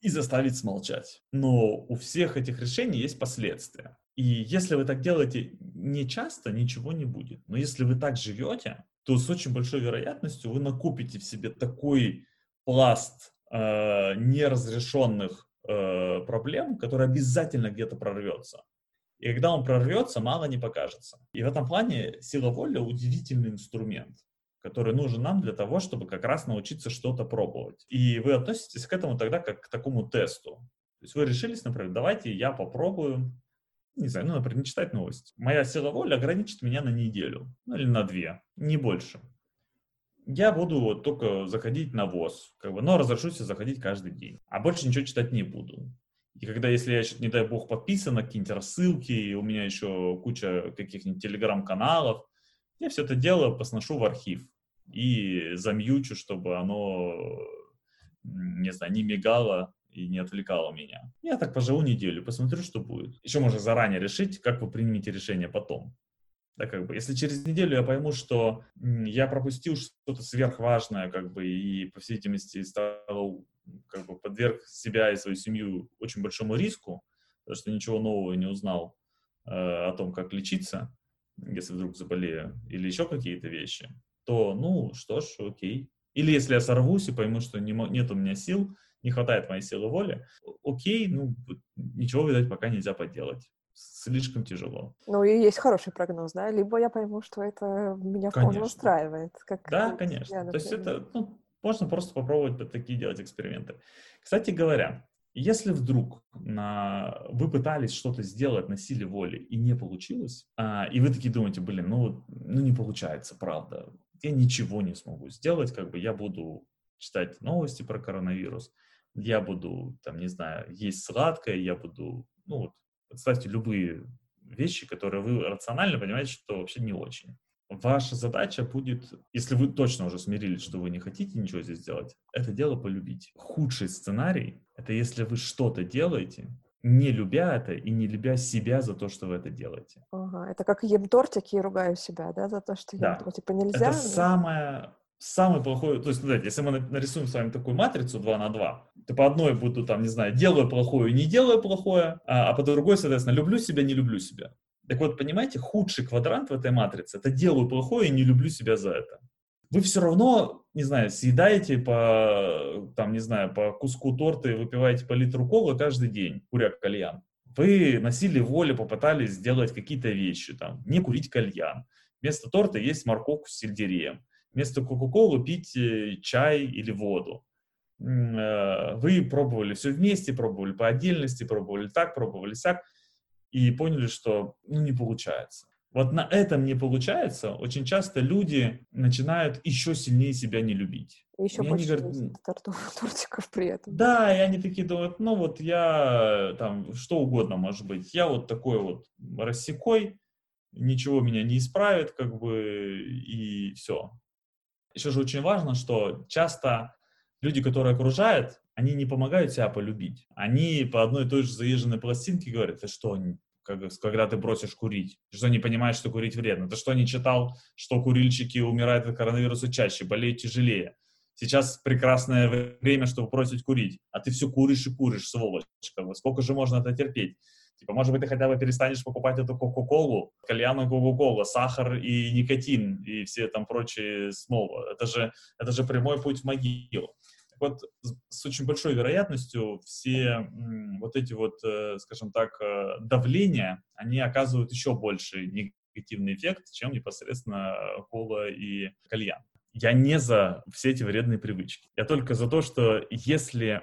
и заставить смолчать. Но у всех этих решений есть последствия. И если вы так делаете не часто, ничего не будет. Но если вы так живете, то с очень большой вероятностью вы накупите в себе такой пласт э, неразрешенных э, проблем, который обязательно где-то прорвется. И когда он прорвется, мало не покажется. И в этом плане сила воли удивительный инструмент который нужен нам для того, чтобы как раз научиться что-то пробовать. И вы относитесь к этому тогда как к такому тесту. То есть вы решились, например, давайте я попробую, не знаю, ну, например, не читать новости. Моя сила воли ограничит меня на неделю, ну или на две, не больше. Я буду вот только заходить на ВОЗ, как бы, но разрешу себе заходить каждый день. А больше ничего читать не буду. И когда, если я, не дай бог, подписан на какие-нибудь рассылки, и у меня еще куча каких-нибудь телеграм-каналов, я все это дело посношу в архив и замьючу, чтобы оно, не знаю, не мигало и не отвлекало меня. Я так поживу неделю, посмотрю, что будет. Еще можно заранее решить, как вы примете решение потом. Да, как бы, если через неделю я пойму, что я пропустил что-то сверхважное, как бы, и, по всей видимости, стал, как бы, подверг себя и свою семью очень большому риску, потому что ничего нового не узнал э, о том, как лечиться, если вдруг заболею, или еще какие-то вещи, то, ну, что ж, окей. Или если я сорвусь и пойму, что не, нет у меня сил, не хватает моей силы воли, окей, ну, ничего, видать, пока нельзя поделать. Слишком тяжело. Ну, и есть хороший прогноз, да? Либо я пойму, что это меня вполне устраивает. Как да, конечно. Я, То есть это, ну, можно просто попробовать такие делать эксперименты. Кстати говоря, если вдруг на... вы пытались что-то сделать на силе воли и не получилось, а, и вы такие думаете, блин, ну, ну не получается, правда, я ничего не смогу сделать, как бы я буду читать новости про коронавирус, я буду, там, не знаю, есть сладкое, я буду, ну вот, представьте любые вещи, которые вы рационально понимаете, что вообще не очень. Ваша задача будет, если вы точно уже смирились, что вы не хотите ничего здесь делать, это дело полюбить. Худший сценарий — это если вы что-то делаете, не любя это и не любя себя за то, что вы это делаете. Ага, это как ем тортики и ругаю себя, да, за то, что да. ем типа нельзя. Это самое, самый плохой, то есть, смотрите, если мы нарисуем с вами такую матрицу 2 на 2, то по одной буду там, не знаю, делаю плохое, не делаю плохое, а, а по другой, соответственно, люблю себя, не люблю себя. Так вот, понимаете, худший квадрант в этой матрице – это делаю плохое и не люблю себя за это. Вы все равно, не знаю, съедаете по, там, не знаю, по куску торта и выпиваете по литру колы каждый день, куря кальян. Вы на силе воли попытались сделать какие-то вещи, там, не курить кальян. Вместо торта есть морковку с сельдереем. Вместо кока-колы пить э, чай или воду. Э, вы пробовали все вместе, пробовали по отдельности, пробовали так, пробовали так и поняли, что ну, не получается. Вот на этом не получается, очень часто люди начинают еще сильнее себя не любить. еще и больше говорят, тортиков при этом. Да, и они такие думают, ну вот я там что угодно может быть, я вот такой вот рассекой, ничего меня не исправит, как бы, и все. Еще же очень важно, что часто люди, которые окружают, они не помогают себя полюбить. Они по одной и той же заезженной пластинке говорят, ты что, когда ты бросишь курить? Что не понимаешь, что курить вредно? Ты что, не читал, что курильщики умирают от коронавируса чаще, болеют тяжелее? Сейчас прекрасное время, чтобы бросить курить, а ты все куришь и куришь, сволочь. Сколько же можно это терпеть? Типа, может быть, ты хотя бы перестанешь покупать эту Кока-Колу, кальяну Кока-Кола, сахар и никотин, и все там прочие снова. Это же, это же прямой путь в могилу. Так вот, с очень большой вероятностью все вот эти вот, э, скажем так, э, давления, они оказывают еще больший негативный эффект, чем непосредственно кола и кальян. Я не за все эти вредные привычки. Я только за то, что если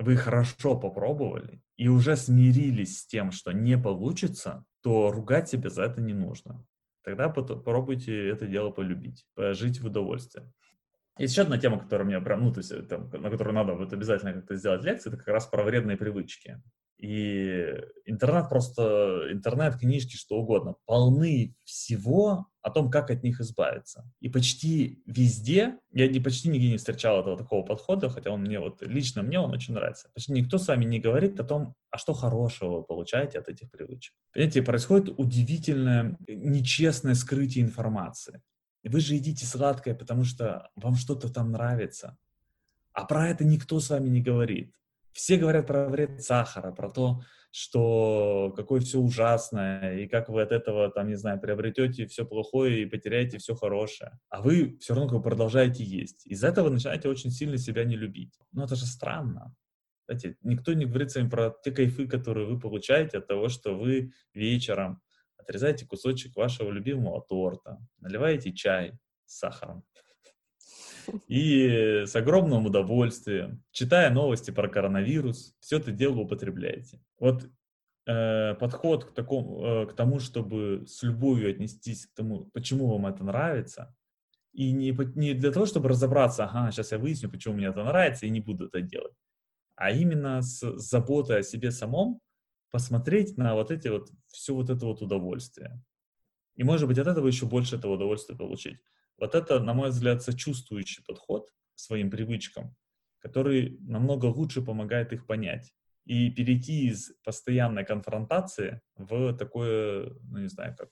вы хорошо попробовали и уже смирились с тем, что не получится, то ругать себя за это не нужно. Тогда попробуйте это дело полюбить, жить в удовольствие. Есть еще одна тема, которая мне прям, ну, то есть, там, на которую надо вот обязательно как-то сделать лекцию, это как раз про вредные привычки. И интернет просто, интернет, книжки, что угодно, полны всего о том, как от них избавиться. И почти везде, я не, почти нигде не встречал этого такого подхода, хотя он мне вот, лично мне он очень нравится. Почти никто с вами не говорит о том, а что хорошего вы получаете от этих привычек. Понимаете, происходит удивительное, нечестное скрытие информации. Вы же едите сладкое, потому что вам что-то там нравится. А про это никто с вами не говорит. Все говорят про вред сахара, про то, что какое все ужасное, и как вы от этого, там, не знаю, приобретете все плохое и потеряете все хорошее. А вы все равно как бы продолжаете есть. Из-за этого начинаете очень сильно себя не любить. Ну, это же странно. Знаете, никто не говорит с вами про те кайфы, которые вы получаете от того, что вы вечером отрезаете кусочек вашего любимого торта, наливаете чай с сахаром, и с огромным удовольствием, читая новости про коронавирус, все это дело употребляете. Вот э, подход к, такому, э, к тому, чтобы с любовью отнестись к тому, почему вам это нравится, и не, не для того, чтобы разобраться, ага, сейчас я выясню, почему мне это нравится, и не буду это делать, а именно с заботой о себе самом посмотреть на вот эти вот, все вот это вот удовольствие. И, может быть, от этого еще больше этого удовольствия получить. Вот это, на мой взгляд, сочувствующий подход к своим привычкам, который намного лучше помогает их понять и перейти из постоянной конфронтации в такое, ну не знаю, как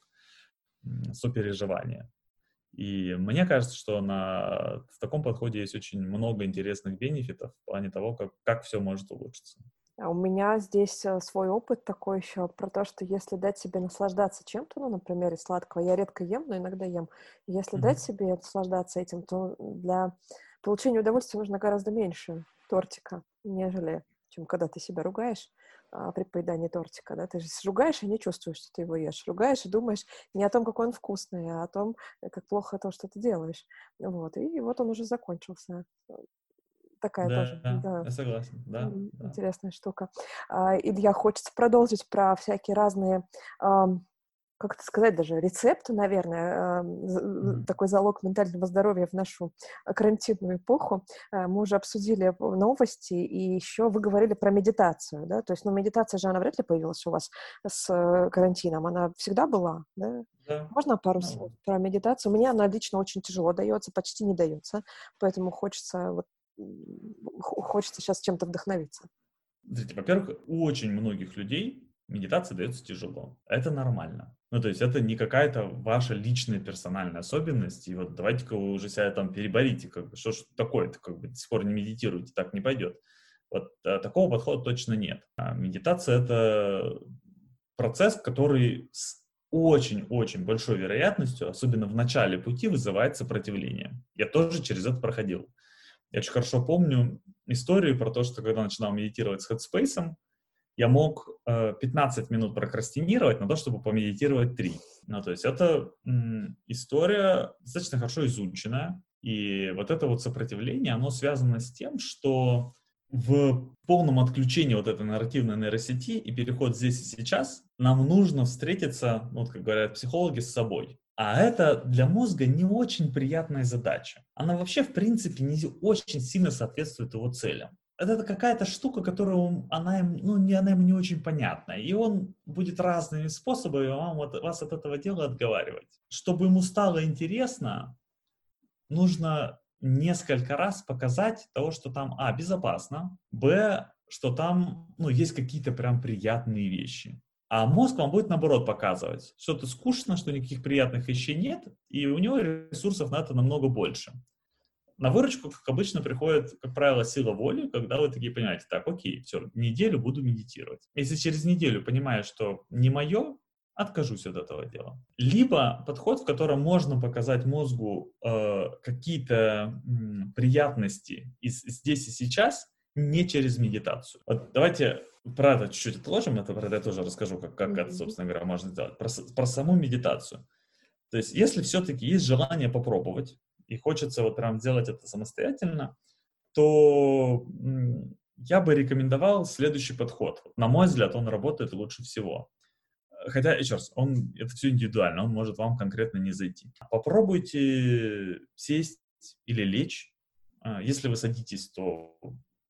сопереживание. И мне кажется, что на, в таком подходе есть очень много интересных бенефитов в плане того, как, как все может улучшиться. А у меня здесь э, свой опыт такой еще про то, что если дать себе наслаждаться чем-то, ну, например, из сладкого, я редко ем, но иногда ем. Если mm-hmm. дать себе наслаждаться этим, то для получения удовольствия нужно гораздо меньше тортика, нежели чем когда ты себя ругаешь а, при поедании тортика, да, ты же ругаешь и не чувствуешь, что ты его ешь, ругаешь и думаешь не о том, какой он вкусный, а о том, э, как плохо то, что ты делаешь, вот, и вот он уже закончился такая да, тоже. Да, я согласен, да. Интересная да. штука. А, Илья, хочется продолжить про всякие разные как это сказать, даже рецепты, наверное, mm-hmm. такой залог ментального здоровья в нашу карантинную эпоху. Э, мы уже обсудили новости, и еще вы говорили про медитацию, да, то есть, ну, медитация же, она вряд ли появилась у вас с э, карантином, она всегда была, да? Да. Можно пару слов про медитацию? Мне она лично очень тяжело дается, почти не дается, поэтому хочется вот хочется сейчас чем-то вдохновиться? Во-первых, у очень многих людей медитация дается тяжело. Это нормально. Ну, то есть это не какая-то ваша личная персональная особенность, и вот давайте-ка вы уже себя там переборите, как бы, что ж такое-то, как бы до сих пор не медитируете, так не пойдет. Вот а, такого подхода точно нет. А медитация — это процесс, который с очень-очень большой вероятностью, особенно в начале пути, вызывает сопротивление. Я тоже через это проходил. Я очень хорошо помню историю про то, что когда начинал медитировать с Headspace, я мог э, 15 минут прокрастинировать на то, чтобы помедитировать 3. Ну, то есть это история достаточно хорошо изученная, и вот это вот сопротивление, оно связано с тем, что в полном отключении вот этой нарративной нейросети и переход здесь и сейчас нам нужно встретиться, ну, вот как говорят психологи, с собой. А это для мозга не очень приятная задача. Она вообще, в принципе, не очень сильно соответствует его целям. Это какая-то штука, которую она ну, она ему не очень понятна. И он будет разными способами вам, вот, вас от этого дела отговаривать. Чтобы ему стало интересно, нужно несколько раз показать того, что там, а, безопасно, б, что там, ну, есть какие-то прям приятные вещи. А мозг вам будет, наоборот, показывать, что это скучно, что никаких приятных вещей нет, и у него ресурсов на это намного больше. На выручку, как обычно, приходит, как правило, сила воли, когда вы такие понимаете, так, окей, все, неделю буду медитировать. Если через неделю понимаешь, что не мое, откажусь от этого дела. Либо подход, в котором можно показать мозгу э, какие-то м, приятности из, здесь и сейчас, не через медитацию. Вот давайте про это чуть-чуть отложим, это про это я тоже расскажу, как, как mm-hmm. это, собственно говоря, можно сделать. Про, про саму медитацию. То есть, если все-таки есть желание попробовать, и хочется вот прям сделать это самостоятельно, то я бы рекомендовал следующий подход. На мой взгляд, он работает лучше всего. Хотя, еще раз, он, это все индивидуально, он может вам конкретно не зайти. Попробуйте сесть или лечь. А, если вы садитесь, то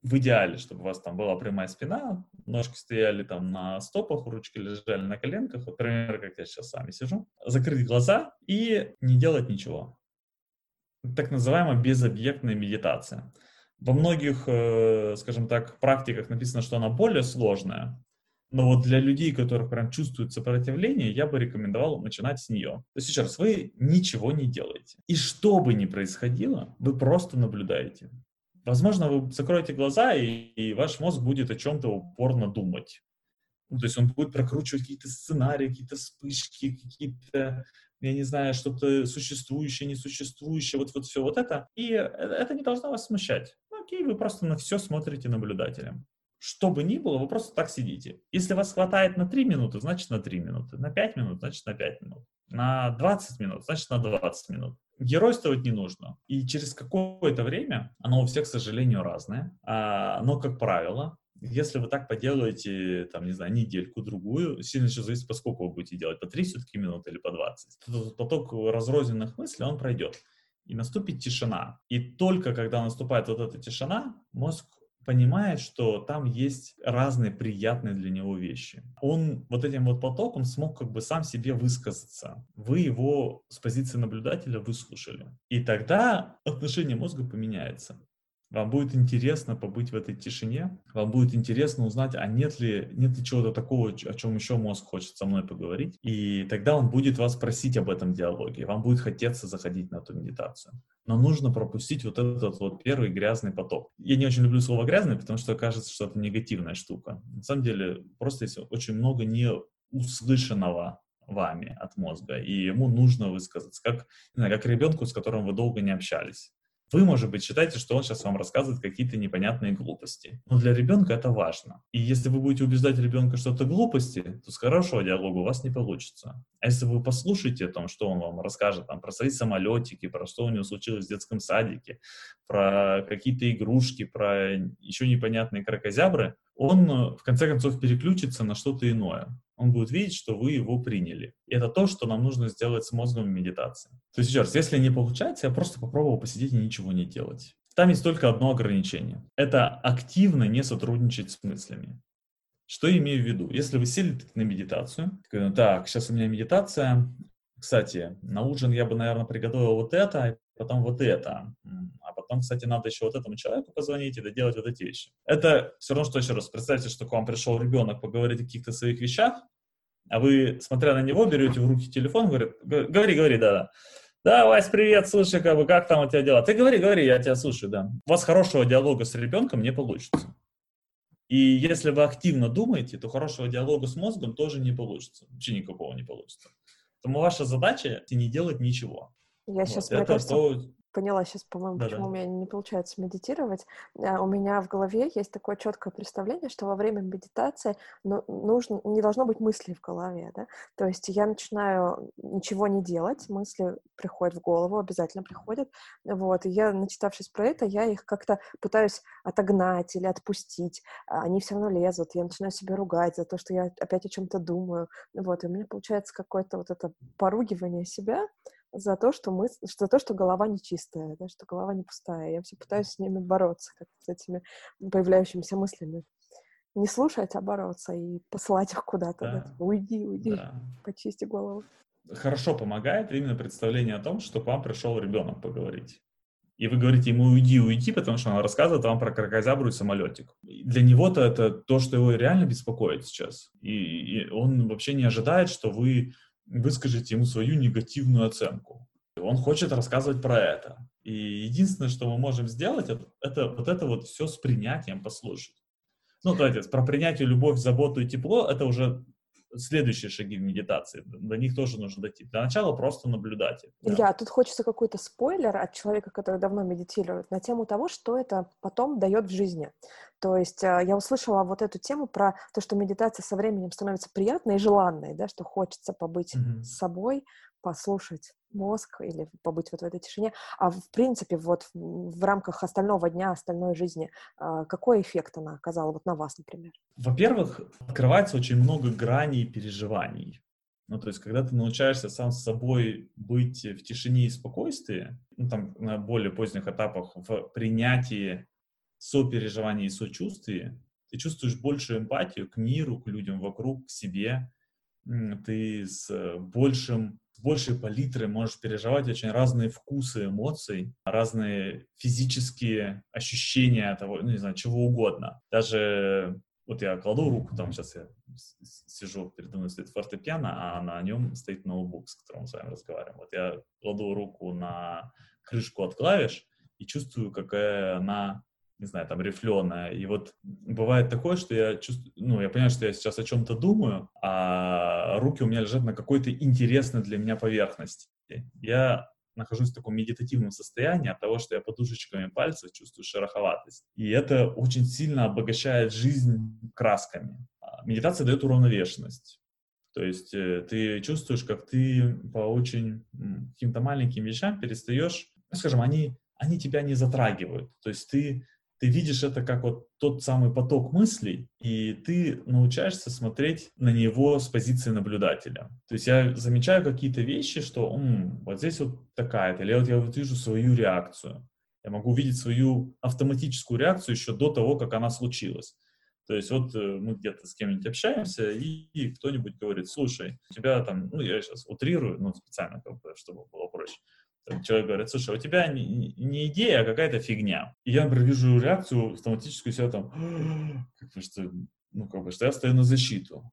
в идеале, чтобы у вас там была прямая спина, ножки стояли там на стопах, ручки лежали на коленках, вот примерно как я сейчас сами сижу, закрыть глаза и не делать ничего. Так называемая безобъектная медитация. Во многих, э, скажем так, практиках написано, что она более сложная, но вот для людей, которых прям чувствуют сопротивление, я бы рекомендовал начинать с нее. То есть, еще раз, вы ничего не делаете. И что бы ни происходило, вы просто наблюдаете возможно, вы закроете глаза, и, и ваш мозг будет о чем-то упорно думать. Ну, то есть он будет прокручивать какие-то сценарии, какие-то вспышки, какие-то, я не знаю, что-то существующее, несуществующее, вот, вот все вот это. И э, это не должно вас смущать. Ну, окей, вы просто на все смотрите наблюдателем. Что бы ни было, вы просто так сидите. Если вас хватает на 3 минуты, значит на 3 минуты. На 5 минут, значит на 5 минут. На 20 минут, значит на 20 минут. Геройствовать не нужно. И через какое-то время, оно у всех, к сожалению, разное, а, но, как правило, если вы так поделаете, там, не знаю, недельку-другую, сильно еще зависит, по сколько вы будете делать, по 3 все-таки минуты или по 20, то поток разрозненных мыслей, он пройдет. И наступит тишина. И только когда наступает вот эта тишина, мозг понимает, что там есть разные приятные для него вещи. Он вот этим вот потоком смог как бы сам себе высказаться. Вы его с позиции наблюдателя выслушали. И тогда отношение мозга поменяется. Вам будет интересно побыть в этой тишине, вам будет интересно узнать, а нет ли, нет ли чего-то такого, о чем еще мозг хочет со мной поговорить. И тогда он будет вас просить об этом диалоге, вам будет хотеться заходить на эту медитацию. Но нужно пропустить вот этот вот первый грязный поток. Я не очень люблю слово грязный, потому что кажется, что это негативная штука. На самом деле просто есть очень много не услышанного вами от мозга, и ему нужно высказаться, как, не знаю, как ребенку, с которым вы долго не общались. Вы, может быть, считаете, что он сейчас вам рассказывает какие-то непонятные глупости. Но для ребенка это важно. И если вы будете убеждать ребенка, что это глупости, то с хорошего диалога у вас не получится. А если вы послушаете о том, что он вам расскажет там, про свои самолетики, про что у него случилось в детском садике, про какие-то игрушки, про еще непонятные крокозябры, он э, в конце концов переключится на что-то иное. Он будет видеть, что вы его приняли. И это то, что нам нужно сделать с мозгом в медитации. То есть, еще раз, если не получается, я просто попробовал посидеть и ничего не делать. Там есть только одно ограничение. Это активно не сотрудничать с мыслями. Что я имею в виду? Если вы сели на медитацию, так, сейчас у меня медитация, кстати, на ужин я бы, наверное, приготовил вот это, потом вот это. А потом, кстати, надо еще вот этому человеку позвонить и доделать вот эти вещи. Это все равно, что еще раз, представьте, что к вам пришел ребенок поговорить о каких-то своих вещах, а вы, смотря на него, берете в руки телефон, говорит, говори, говори, да-да. Да, Вась, привет, слушай, как бы, как там у тебя дела? Ты говори, говори, я тебя слушаю, да. У вас хорошего диалога с ребенком не получится. И если вы активно думаете, то хорошего диалога с мозгом тоже не получится. Вообще никакого не получится. Поэтому ваша задача не делать ничего. Я вот. сейчас, мне это кажется, то поняла сейчас, по-моему, почему у меня не получается медитировать. А, у меня в голове есть такое четкое представление, что во время медитации ну, нужно, не должно быть мыслей в голове, да? То есть я начинаю ничего не делать, мысли приходят в голову, обязательно приходят, вот, и я, начитавшись про это, я их как-то пытаюсь отогнать или отпустить, а они все равно лезут, я начинаю себя ругать за то, что я опять о чем-то думаю, вот, и у меня получается какое-то вот это поругивание себя, за то, что мы, за то, что голова нечистая, да, что голова не пустая. Я все пытаюсь с ними бороться, как с этими появляющимися мыслями. Не слушать, а бороться и посылать их куда-то. Да. Да, типа, уйди, уйди, да. почисти голову. Хорошо помогает именно представление о том, что к вам пришел ребенок поговорить. И вы говорите ему уйди, уйди, потому что он рассказывает вам про крокозябру и самолетик. Для него-то это то, что его реально беспокоит сейчас. И, и он вообще не ожидает, что вы выскажите ему свою негативную оценку. Он хочет рассказывать про это. И единственное, что мы можем сделать, это, это вот это вот все с принятием послушать. Ну, давайте, про принятие, любовь, заботу и тепло, это уже следующие шаги в медитации. До них тоже нужно дойти. Для начала просто наблюдать. Илья, тут хочется какой-то спойлер от человека, который давно медитирует, на тему того, что это потом дает в жизни. То есть э, я услышала вот эту тему про то, что медитация со временем становится приятной и желанной, да, что хочется побыть mm-hmm. с собой, послушать мозг или побыть вот в этой тишине. А в принципе, вот в, в рамках остального дня, остальной жизни, а, какой эффект она оказала вот на вас, например? Во-первых, открывается очень много граней переживаний. Ну, то есть, когда ты научаешься сам с собой быть в тишине и спокойствии, ну, там, на более поздних этапах в принятии сопереживании и сочувствии, ты чувствуешь большую эмпатию к миру, к людям вокруг, к себе. Ты с большим большей палитры можешь переживать очень разные вкусы эмоций, разные физические ощущения того, ну, не знаю, чего угодно. Даже вот я кладу руку, там сейчас я сижу, передо мной стоит фортепиано, а на нем стоит ноутбук, с которым мы с вами разговариваем. Вот я кладу руку на крышку от клавиш и чувствую, какая она не знаю, там, рифленая. И вот бывает такое, что я чувствую, ну, я понимаю, что я сейчас о чем-то думаю, а руки у меня лежат на какой-то интересной для меня поверхности. Я нахожусь в таком медитативном состоянии от того, что я подушечками пальцев чувствую шероховатость. И это очень сильно обогащает жизнь красками. А медитация дает уравновешенность. То есть э, ты чувствуешь, как ты по очень каким-то маленьким вещам перестаешь, ну, скажем, они, они тебя не затрагивают. То есть ты ты видишь это как вот тот самый поток мыслей, и ты научаешься смотреть на него с позиции наблюдателя. То есть я замечаю какие-то вещи, что М, вот здесь вот такая-то, или вот я вот вижу свою реакцию. Я могу увидеть свою автоматическую реакцию еще до того, как она случилась. То есть вот э, мы где-то с кем-нибудь общаемся, и, и кто-нибудь говорит, слушай, у тебя там, ну я сейчас утрирую, ну специально, чтобы было проще, человек говорит, слушай, у тебя не, не идея, а какая-то фигня. И я, например, вижу реакцию автоматическую себя там, как бы, что, ну, как бы, что я стою на защиту.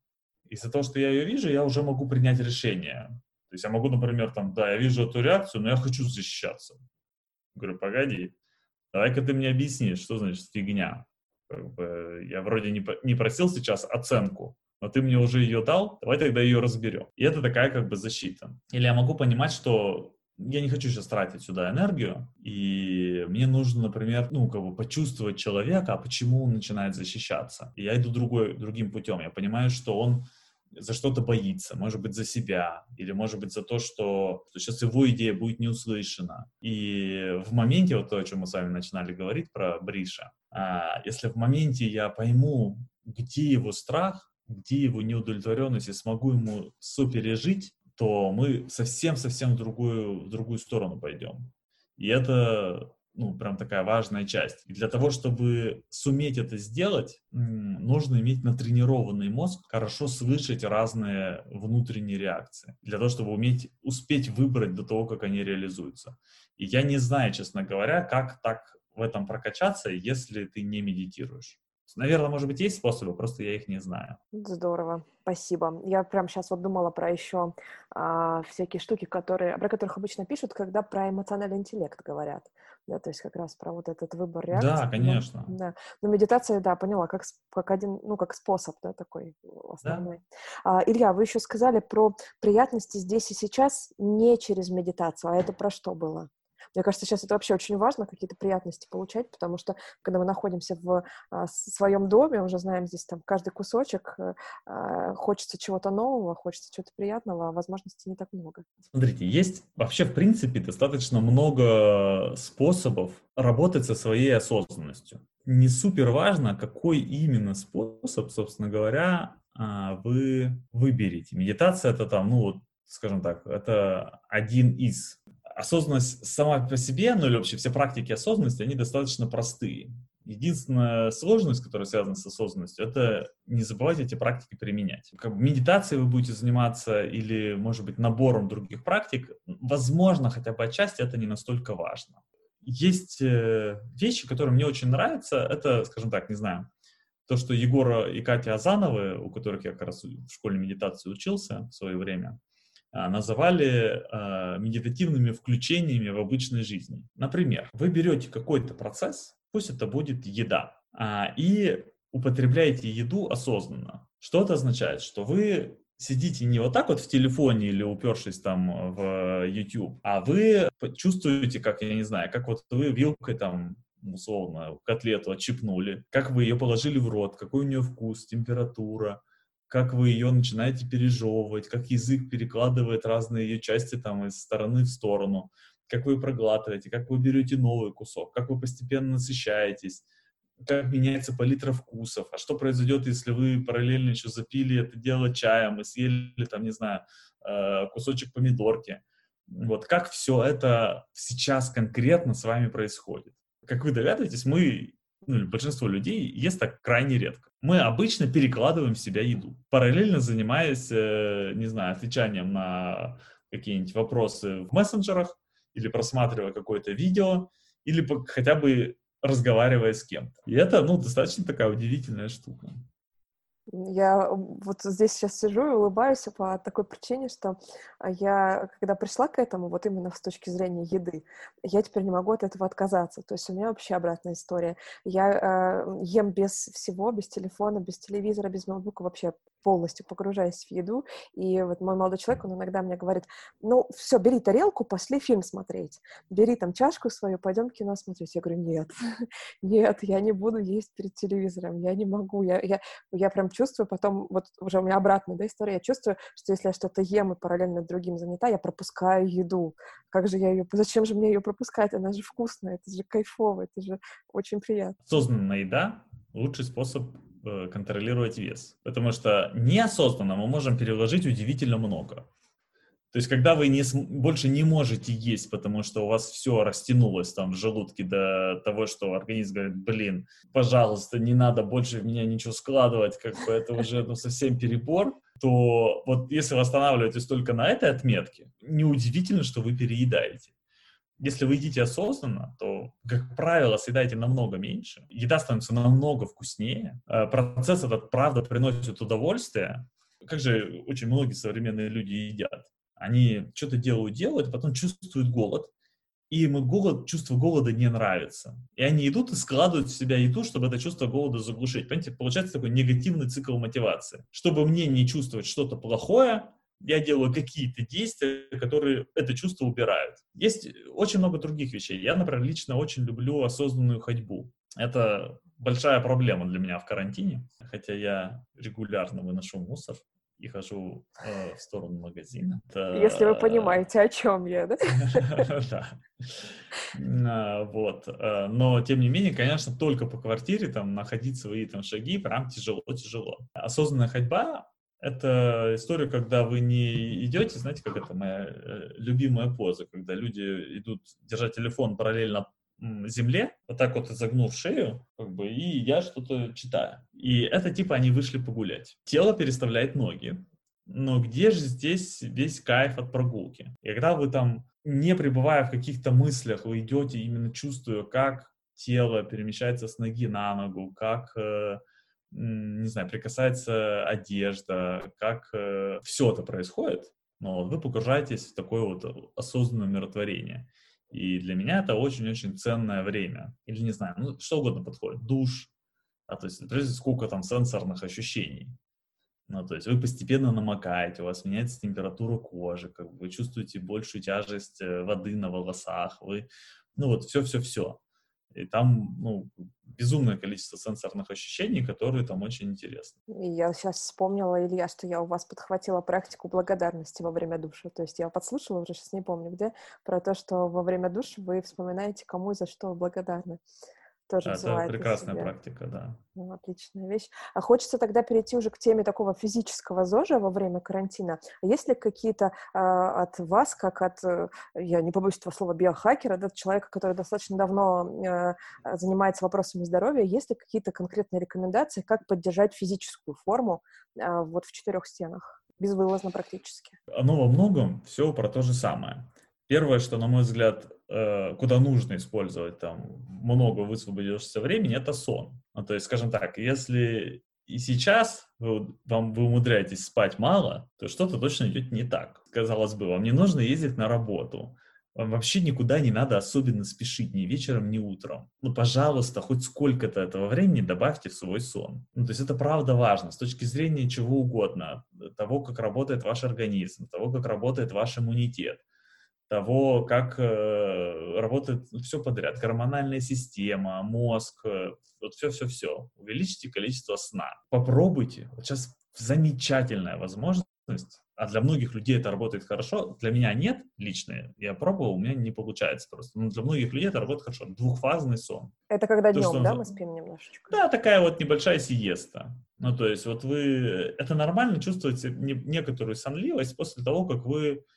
Из-за того, что я ее вижу, я уже могу принять решение. То есть я могу, например, там, да, я вижу эту реакцию, но я хочу защищаться. Говорю, погоди, давай-ка ты мне объяснишь, что значит фигня. Как бы, я вроде не, не просил сейчас оценку, но ты мне уже ее дал, давай тогда ее разберем. И это такая как бы защита. Или я могу понимать, что я не хочу сейчас тратить сюда энергию, и мне нужно, например, ну, как бы почувствовать человека, а почему он начинает защищаться. И я иду другой, другим путем. Я понимаю, что он за что-то боится, может быть, за себя, или, может быть, за то, что, что сейчас его идея будет не услышана. И в моменте, вот то, о чем мы с вами начинали говорить про Бриша, а, если в моменте я пойму, где его страх, где его неудовлетворенность, и смогу ему сопережить, то мы совсем-совсем в другую, в другую сторону пойдем. И это, ну, прям такая важная часть. И для того, чтобы суметь это сделать, нужно иметь натренированный мозг, хорошо слышать разные внутренние реакции. Для того, чтобы уметь, успеть выбрать до того, как они реализуются. И я не знаю, честно говоря, как так в этом прокачаться, если ты не медитируешь. Наверное, может быть, есть способы, просто я их не знаю. Здорово, спасибо. Я прям сейчас вот думала про еще а, всякие штуки, которые, про которых обычно пишут, когда про эмоциональный интеллект говорят. Да, то есть как раз про вот этот выбор реакции. Да, конечно. Ну, да. Но медитация, да, поняла, как, как один, ну, как способ, да, такой основной. Да. А, Илья, вы еще сказали про приятности здесь и сейчас не через медитацию, а это про что было? Мне кажется, сейчас это вообще очень важно, какие-то приятности получать, потому что, когда мы находимся в а, своем доме, уже знаем здесь там каждый кусочек, э, а, хочется чего-то нового, хочется чего-то приятного, а возможностей не так много. Смотрите, есть вообще, в принципе, достаточно много способов работать со своей осознанностью. Не супер важно, какой именно способ, собственно говоря, а, вы выберете. Медитация это там, ну вот, скажем так, это один из осознанность сама по себе, ну или вообще все практики осознанности, они достаточно простые. Единственная сложность, которая связана с осознанностью, это не забывать эти практики применять. Как бы медитацией вы будете заниматься или, может быть, набором других практик, возможно, хотя бы отчасти это не настолько важно. Есть э, вещи, которые мне очень нравятся. Это, скажем так, не знаю, то, что Егора и Катя Азановы, у которых я как раз в школе медитации учился в свое время, называли э, медитативными включениями в обычной жизни. Например, вы берете какой-то процесс, пусть это будет еда, э, и употребляете еду осознанно. Что это означает? Что вы сидите не вот так вот в телефоне или упершись там в YouTube, а вы чувствуете, как, я не знаю, как вот вы вилкой там условно котлету отщипнули, как вы ее положили в рот, какой у нее вкус, температура, как вы ее начинаете пережевывать, как язык перекладывает разные ее части там из стороны в сторону, как вы проглатываете, как вы берете новый кусок, как вы постепенно насыщаетесь, как меняется палитра вкусов, а что произойдет, если вы параллельно еще запили это дело чаем и съели там, не знаю, э, кусочек помидорки. Вот как все это сейчас конкретно с вами происходит. Как вы догадываетесь, мы ну, большинство людей ест так крайне редко. Мы обычно перекладываем в себя еду, параллельно занимаясь, э, не знаю, отвечанием на какие-нибудь вопросы в мессенджерах или просматривая какое-то видео, или хотя бы разговаривая с кем-то. И это, ну, достаточно такая удивительная штука. Я вот здесь сейчас сижу и улыбаюсь по такой причине, что я, когда пришла к этому, вот именно с точки зрения еды, я теперь не могу от этого отказаться. То есть у меня вообще обратная история. Я э, ем без всего, без телефона, без телевизора, без ноутбука, вообще полностью погружаясь в еду. И вот мой молодой человек, он иногда мне говорит, ну, все, бери тарелку, пошли фильм смотреть. Бери там чашку свою, пойдем кино смотреть. Я говорю, нет, нет, я не буду есть перед телевизором, я не могу. Я, я, я прям чувствую потом, вот уже у меня обратная да, история, я чувствую, что если я что-то ем и параллельно другим занята, я пропускаю еду. Как же я ее, зачем же мне ее пропускать? Она же вкусная, это же кайфово, это же очень приятно. Осознанная еда — лучший способ контролировать вес, потому что неосознанно мы можем переложить удивительно много. То есть, когда вы не, больше не можете есть, потому что у вас все растянулось там в желудке до того, что организм говорит, блин, пожалуйста, не надо больше в меня ничего складывать, как бы это уже ну, совсем перебор, то вот если вы останавливаетесь только на этой отметке, неудивительно, что вы переедаете. Если вы едите осознанно, то, как правило, съедаете намного меньше, еда становится намного вкуснее, э, процесс этот, правда, приносит удовольствие. Как же очень многие современные люди едят? Они что-то делают, делают, потом чувствуют голод, и им голод, чувство голода не нравится. И они идут и складывают в себя еду, чтобы это чувство голода заглушить. Понимаете, получается такой негативный цикл мотивации. Чтобы мне не чувствовать что-то плохое, я делаю какие-то действия, которые это чувство убирают. Есть очень много других вещей. Я, например, лично очень люблю осознанную ходьбу. Это большая проблема для меня в карантине, хотя я регулярно выношу мусор и хожу э, в сторону магазина. Это... Если вы понимаете, о чем я, да? Да. Вот. Э, но, тем не менее, конечно, только по квартире там находить свои там шаги прям тяжело-тяжело. Осознанная ходьба — это история, когда вы не идете, знаете, как это моя э, любимая поза, когда люди идут держать телефон параллельно земле, вот так вот изогнув шею, как бы, и я что-то читаю. И это типа они вышли погулять. Тело переставляет ноги, но где же здесь весь кайф от прогулки? И когда вы там, не пребывая в каких-то мыслях, вы идете именно чувствуя, как тело перемещается с ноги на ногу, как, э, не знаю, прикасается одежда, как э, все это происходит, но вы погружаетесь в такое вот осознанное миротворение. И для меня это очень-очень ценное время. Или, не знаю, ну, что угодно подходит. Душ, а, то есть, сколько там сенсорных ощущений. Ну, то есть вы постепенно намокаете, у вас меняется температура кожи, как вы чувствуете большую тяжесть э, воды на волосах, вы, ну вот все-все-все. И там, ну, безумное количество сенсорных ощущений, которые там очень интересны. Я сейчас вспомнила, Илья, что я у вас подхватила практику благодарности во время душа. То есть я подслушала, уже сейчас не помню где, про то, что во время душа вы вспоминаете, кому и за что вы благодарны тоже Это прекрасная практика, да. Ну, отличная вещь. А хочется тогда перейти уже к теме такого физического ЗОЖа во время карантина. А есть ли какие-то э, от вас, как от, э, я не побоюсь этого слова, биохакера, да, человека, который достаточно давно э, занимается вопросами здоровья, есть ли какие-то конкретные рекомендации, как поддержать физическую форму э, вот в четырех стенах? Безвылазно практически. Оно во многом все про то же самое. Первое, что, на мой взгляд, э, куда нужно использовать там много высвободившегося времени, это сон. Ну, то есть, скажем так, если и сейчас вы, вам, вы умудряетесь спать мало, то что-то точно идет не так. Казалось бы, вам не нужно ездить на работу, вам вообще никуда не надо особенно спешить ни вечером, ни утром. Ну, пожалуйста, хоть сколько-то этого времени добавьте в свой сон. Ну, то есть это правда важно с точки зрения чего угодно, того, как работает ваш организм, того, как работает ваш иммунитет того, как э, работает все подряд, гормональная система, мозг, э, вот все-все-все. Увеличьте количество сна. Попробуйте. Вот сейчас замечательная возможность, а для многих людей это работает хорошо, для меня нет лично, я пробовал, у меня не получается просто, но для многих людей это работает хорошо. Двухфазный сон. Это когда днем, что, да, мы спим немножечко? Да, такая вот небольшая сиеста. Ну, то есть вот вы, это нормально чувствуете некоторую сонливость после того, как вы Э,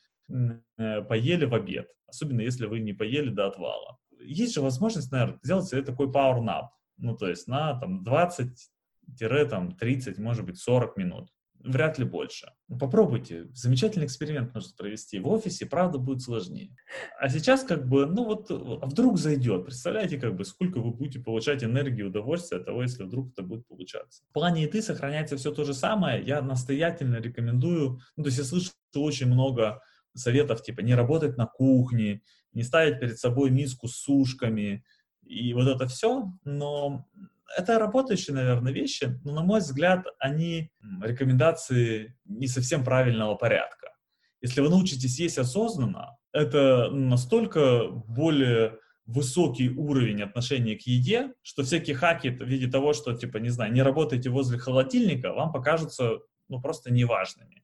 поели в обед, особенно если вы не поели до отвала. Есть же возможность, наверное, сделать себе такой power nap, ну, то есть на там 20-30, может быть, 40 минут. вряд ли больше. Попробуйте, замечательный эксперимент можно провести. В офисе, правда, будет сложнее. А сейчас как бы, ну вот, а вдруг зайдет. Представляете, как бы, сколько вы будете получать энергии и удовольствия от того, если вдруг это будет получаться. В плане еды сохраняется все то же самое. Я настоятельно рекомендую, ну, то есть я слышу очень много советов, типа, не работать на кухне, не ставить перед собой миску с сушками, и вот это все, но это работающие, наверное, вещи, но, на мой взгляд, они рекомендации не совсем правильного порядка. Если вы научитесь есть осознанно, это настолько более высокий уровень отношения к еде, что всякие хаки в виде того, что, типа, не знаю, не работаете возле холодильника, вам покажутся, ну, просто неважными.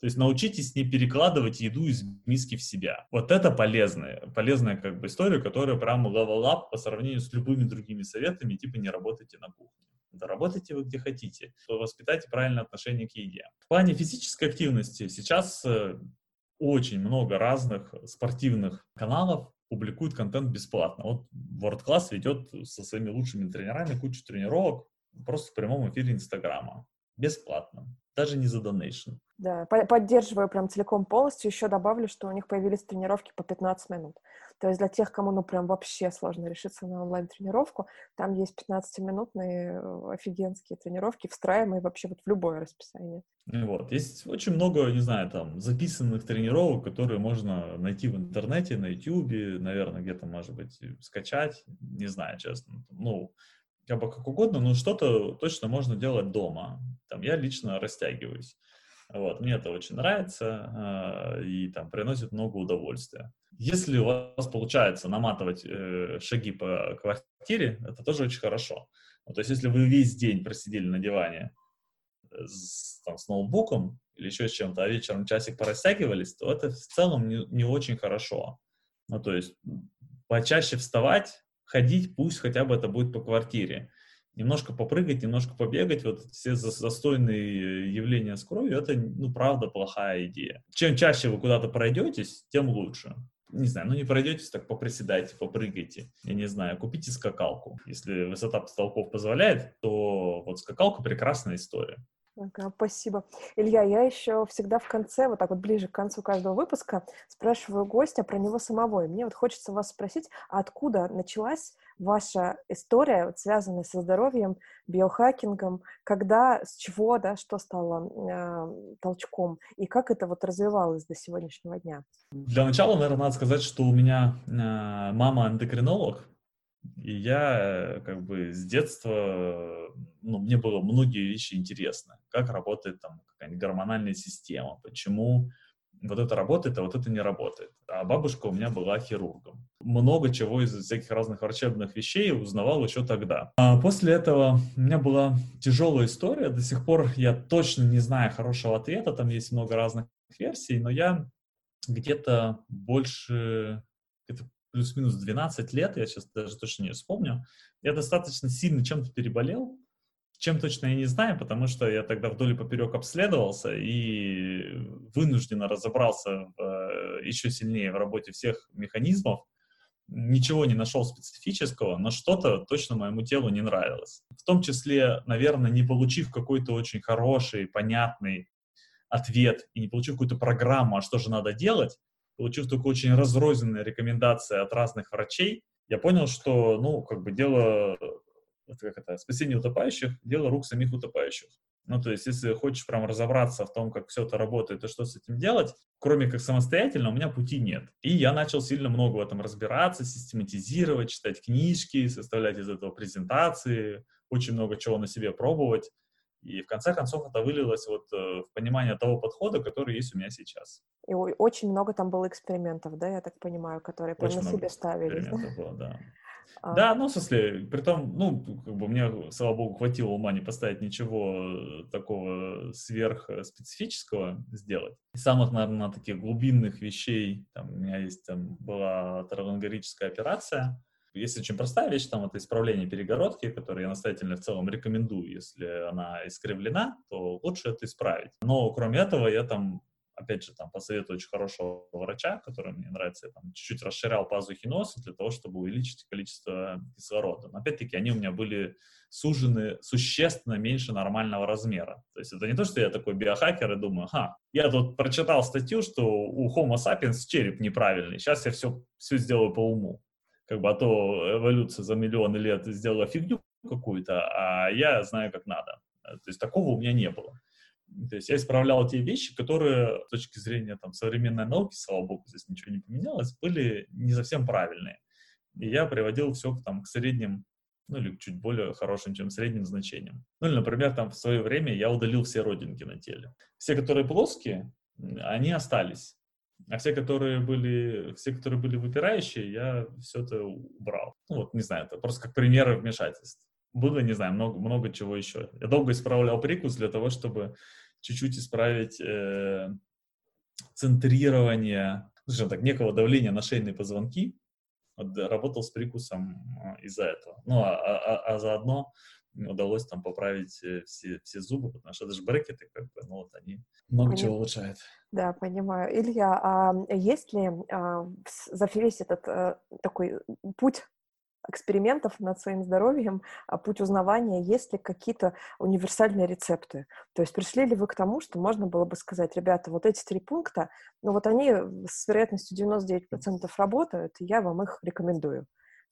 То есть научитесь не перекладывать еду из миски в себя. Вот это полезная, полезная как бы история, которая прямо level up по сравнению с любыми другими советами, типа не работайте на кухне. Да работайте вы где хотите, воспитайте правильное отношение к еде. В плане физической активности сейчас э, очень много разных спортивных каналов публикуют контент бесплатно. Вот World Class ведет со своими лучшими тренерами кучу тренировок просто в прямом эфире Инстаграма. Бесплатно даже не за донейшн. Да, поддерживаю прям целиком полностью. Еще добавлю, что у них появились тренировки по 15 минут. То есть для тех, кому ну прям вообще сложно решиться на онлайн-тренировку, там есть 15-минутные э, офигенские тренировки, встраиваемые вообще вот в любое расписание. Вот. Есть очень много, не знаю, там, записанных тренировок, которые можно найти в интернете, на YouTube, наверное, где-то, может быть, скачать, не знаю, честно. Ну, как бы как угодно, но что-то точно можно делать дома. Там я лично растягиваюсь. Вот, мне это очень нравится э, и там приносит много удовольствия. Если у вас получается наматывать э, шаги по квартире, это тоже очень хорошо. Ну, то есть, если вы весь день просидели на диване э, с, там, с ноутбуком или еще с чем-то, а вечером часик порастягивались, то это в целом не, не очень хорошо. Ну, то есть, почаще вставать, ходить, пусть хотя бы это будет по квартире. Немножко попрыгать, немножко побегать, вот все застойные явления с кровью, это, ну, правда, плохая идея. Чем чаще вы куда-то пройдетесь, тем лучше. Не знаю, ну не пройдетесь, так поприседайте, попрыгайте. Я не знаю, купите скакалку. Если высота потолков позволяет, то вот скакалка прекрасная история. Ага, спасибо. Илья, я еще всегда в конце, вот так вот ближе к концу каждого выпуска, спрашиваю гостя про него самого. И мне вот хочется вас спросить, откуда началась ваша история, вот, связанная со здоровьем, биохакингом, когда, с чего, да, что стало э, толчком, и как это вот развивалось до сегодняшнего дня? Для начала, наверное, надо сказать, что у меня э, мама эндокринолог, и я э, как бы с детства, ну, мне было многие вещи интересны. Как работает там какая-нибудь гормональная система, почему вот это работает, а вот это не работает. А бабушка у меня была хирургом. Много чего из всяких разных врачебных вещей узнавал еще тогда. А после этого у меня была тяжелая история. До сих пор я точно не знаю хорошего ответа. Там есть много разных версий, но я где-то больше где плюс-минус 12 лет, я сейчас даже точно не вспомню, я достаточно сильно чем-то переболел, чем точно я не знаю, потому что я тогда вдоль и поперек обследовался и вынужденно разобрался в, э, еще сильнее в работе всех механизмов. Ничего не нашел специфического, но что-то точно моему телу не нравилось. В том числе, наверное, не получив какой-то очень хороший, понятный ответ и не получив какую-то программу, а что же надо делать, получив только очень разрозненные рекомендации от разных врачей, я понял, что, ну, как бы дело, как это, спасение утопающих, дело рук самих утопающих. Ну, то есть, если хочешь прям разобраться в том, как все это работает и что с этим делать, кроме как самостоятельно, у меня пути нет. И я начал сильно много в этом разбираться, систематизировать, читать книжки, составлять из этого презентации, очень много чего на себе пробовать. И в конце концов это вылилось вот э, в понимание того подхода, который есть у меня сейчас. И очень много там было экспериментов, да, я так понимаю, которые прямо на себе ставили. Экспериментов было, да. А... Да, ну, в смысле, при том, ну, как бы мне, слава богу, хватило ума не поставить ничего э, такого сверхспецифического сделать. Из самых, наверное, таких глубинных вещей, там, у меня есть, там, была травматологическая операция, есть очень простая вещь, там это исправление перегородки, которую я настоятельно в целом рекомендую. Если она искривлена, то лучше это исправить. Но кроме этого я там опять же, там, по совету очень хорошего врача, который мне нравится, я там чуть-чуть расширял пазухи носа для того, чтобы увеличить количество кислорода. Но опять-таки они у меня были сужены существенно меньше нормального размера. То есть это не то, что я такой биохакер и думаю, ха, я тут прочитал статью, что у Homo sapiens череп неправильный, сейчас я все, все сделаю по уму. Как бы, а то эволюция за миллионы лет сделала фигню какую-то, а я знаю, как надо. То есть такого у меня не было. То есть я исправлял те вещи, которые с точки зрения там, современной науки, слава богу, здесь ничего не поменялось, были не совсем правильные. И я приводил все там, к средним, ну или чуть более хорошим, чем средним значениям. Ну или, например, там в свое время я удалил все родинки на теле. Все, которые плоские, они остались. А все, которые были, все, которые были выпирающие, я все это убрал. Ну вот, не знаю, это просто как пример вмешательств. Было, не знаю, много, много чего еще. Я долго исправлял прикус для того, чтобы чуть-чуть исправить э, центрирование, скажем так, некого давления на шейные позвонки. Вот, работал с прикусом э, из-за этого. Ну, а, а, а заодно удалось там поправить э, все, все зубы, потому что даже брекеты, как бы, ну вот они много Поним... чего улучшают. Да, понимаю. Илья, а есть ли а, за весь этот а, такой путь экспериментов над своим здоровьем, а путь узнавания, есть ли какие-то универсальные рецепты? То есть пришли ли вы к тому, что можно было бы сказать, ребята, вот эти три пункта, ну вот они с вероятностью 99% работают, и я вам их рекомендую.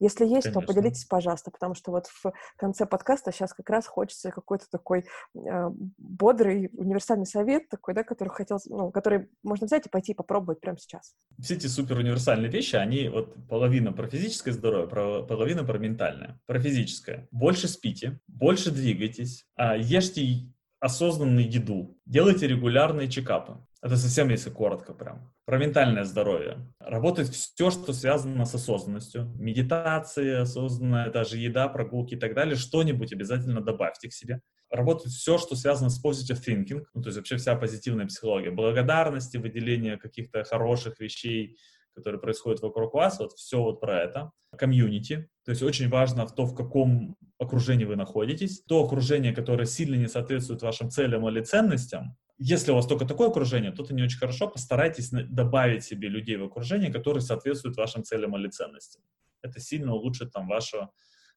Если есть, Конечно. то поделитесь, пожалуйста, потому что вот в конце подкаста сейчас как раз хочется какой-то такой э, бодрый универсальный совет такой, да, который хотел, ну, который можно взять и пойти и попробовать прямо сейчас. Все эти супер универсальные вещи, они вот половина про физическое здоровье, про, половина про ментальное. Про физическое. Больше спите, больше двигайтесь, а, ешьте осознанную еду, делайте регулярные чекапы. Это совсем если коротко прям. Про ментальное здоровье. Работает все, что связано с осознанностью. Медитация, осознанная, даже еда, прогулки и так далее. Что-нибудь обязательно добавьте к себе. Работает все, что связано с positive thinking, ну, то есть вообще вся позитивная психология. Благодарности, выделение каких-то хороших вещей, которые происходят вокруг вас, вот все вот про это. Комьюнити, то есть очень важно в то, в каком окружении вы находитесь. То окружение, которое сильно не соответствует вашим целям или ценностям, если у вас только такое окружение, то это не очень хорошо. Постарайтесь добавить себе людей в окружение, которые соответствуют вашим целям или ценностям. Это сильно улучшит там вашу,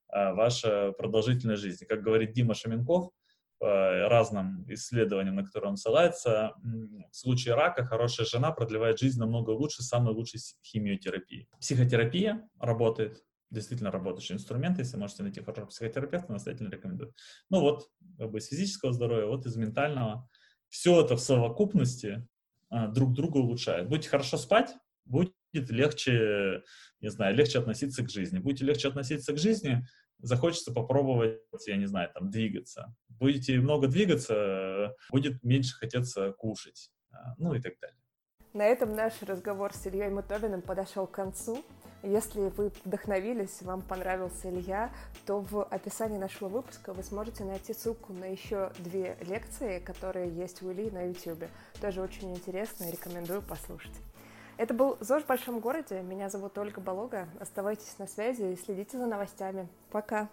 а, вашу продолжительность жизни. Как говорит Дима Шаменков, по разным исследованиям, на которые он ссылается, в случае рака хорошая жена продлевает жизнь намного лучше самой лучшей химиотерапии. Психотерапия работает, действительно работающий инструмент, если можете найти хорошего психотерапевта, настоятельно рекомендую. Ну вот, как бы из физического здоровья, вот из ментального все это в совокупности а, друг друга улучшает. Будете хорошо спать, будет легче, не знаю, легче относиться к жизни. Будете легче относиться к жизни, захочется попробовать, я не знаю, там, двигаться. Будете много двигаться, будет меньше хотеться кушать, а, ну и так далее. На этом наш разговор с Ильей Мутовиным подошел к концу. Если вы вдохновились, вам понравился Илья, то в описании нашего выпуска вы сможете найти ссылку на еще две лекции, которые есть у Ильи на YouTube. Тоже очень интересно и рекомендую послушать. Это был ЗОЖ в большом городе. Меня зовут Ольга Болога. Оставайтесь на связи и следите за новостями. Пока!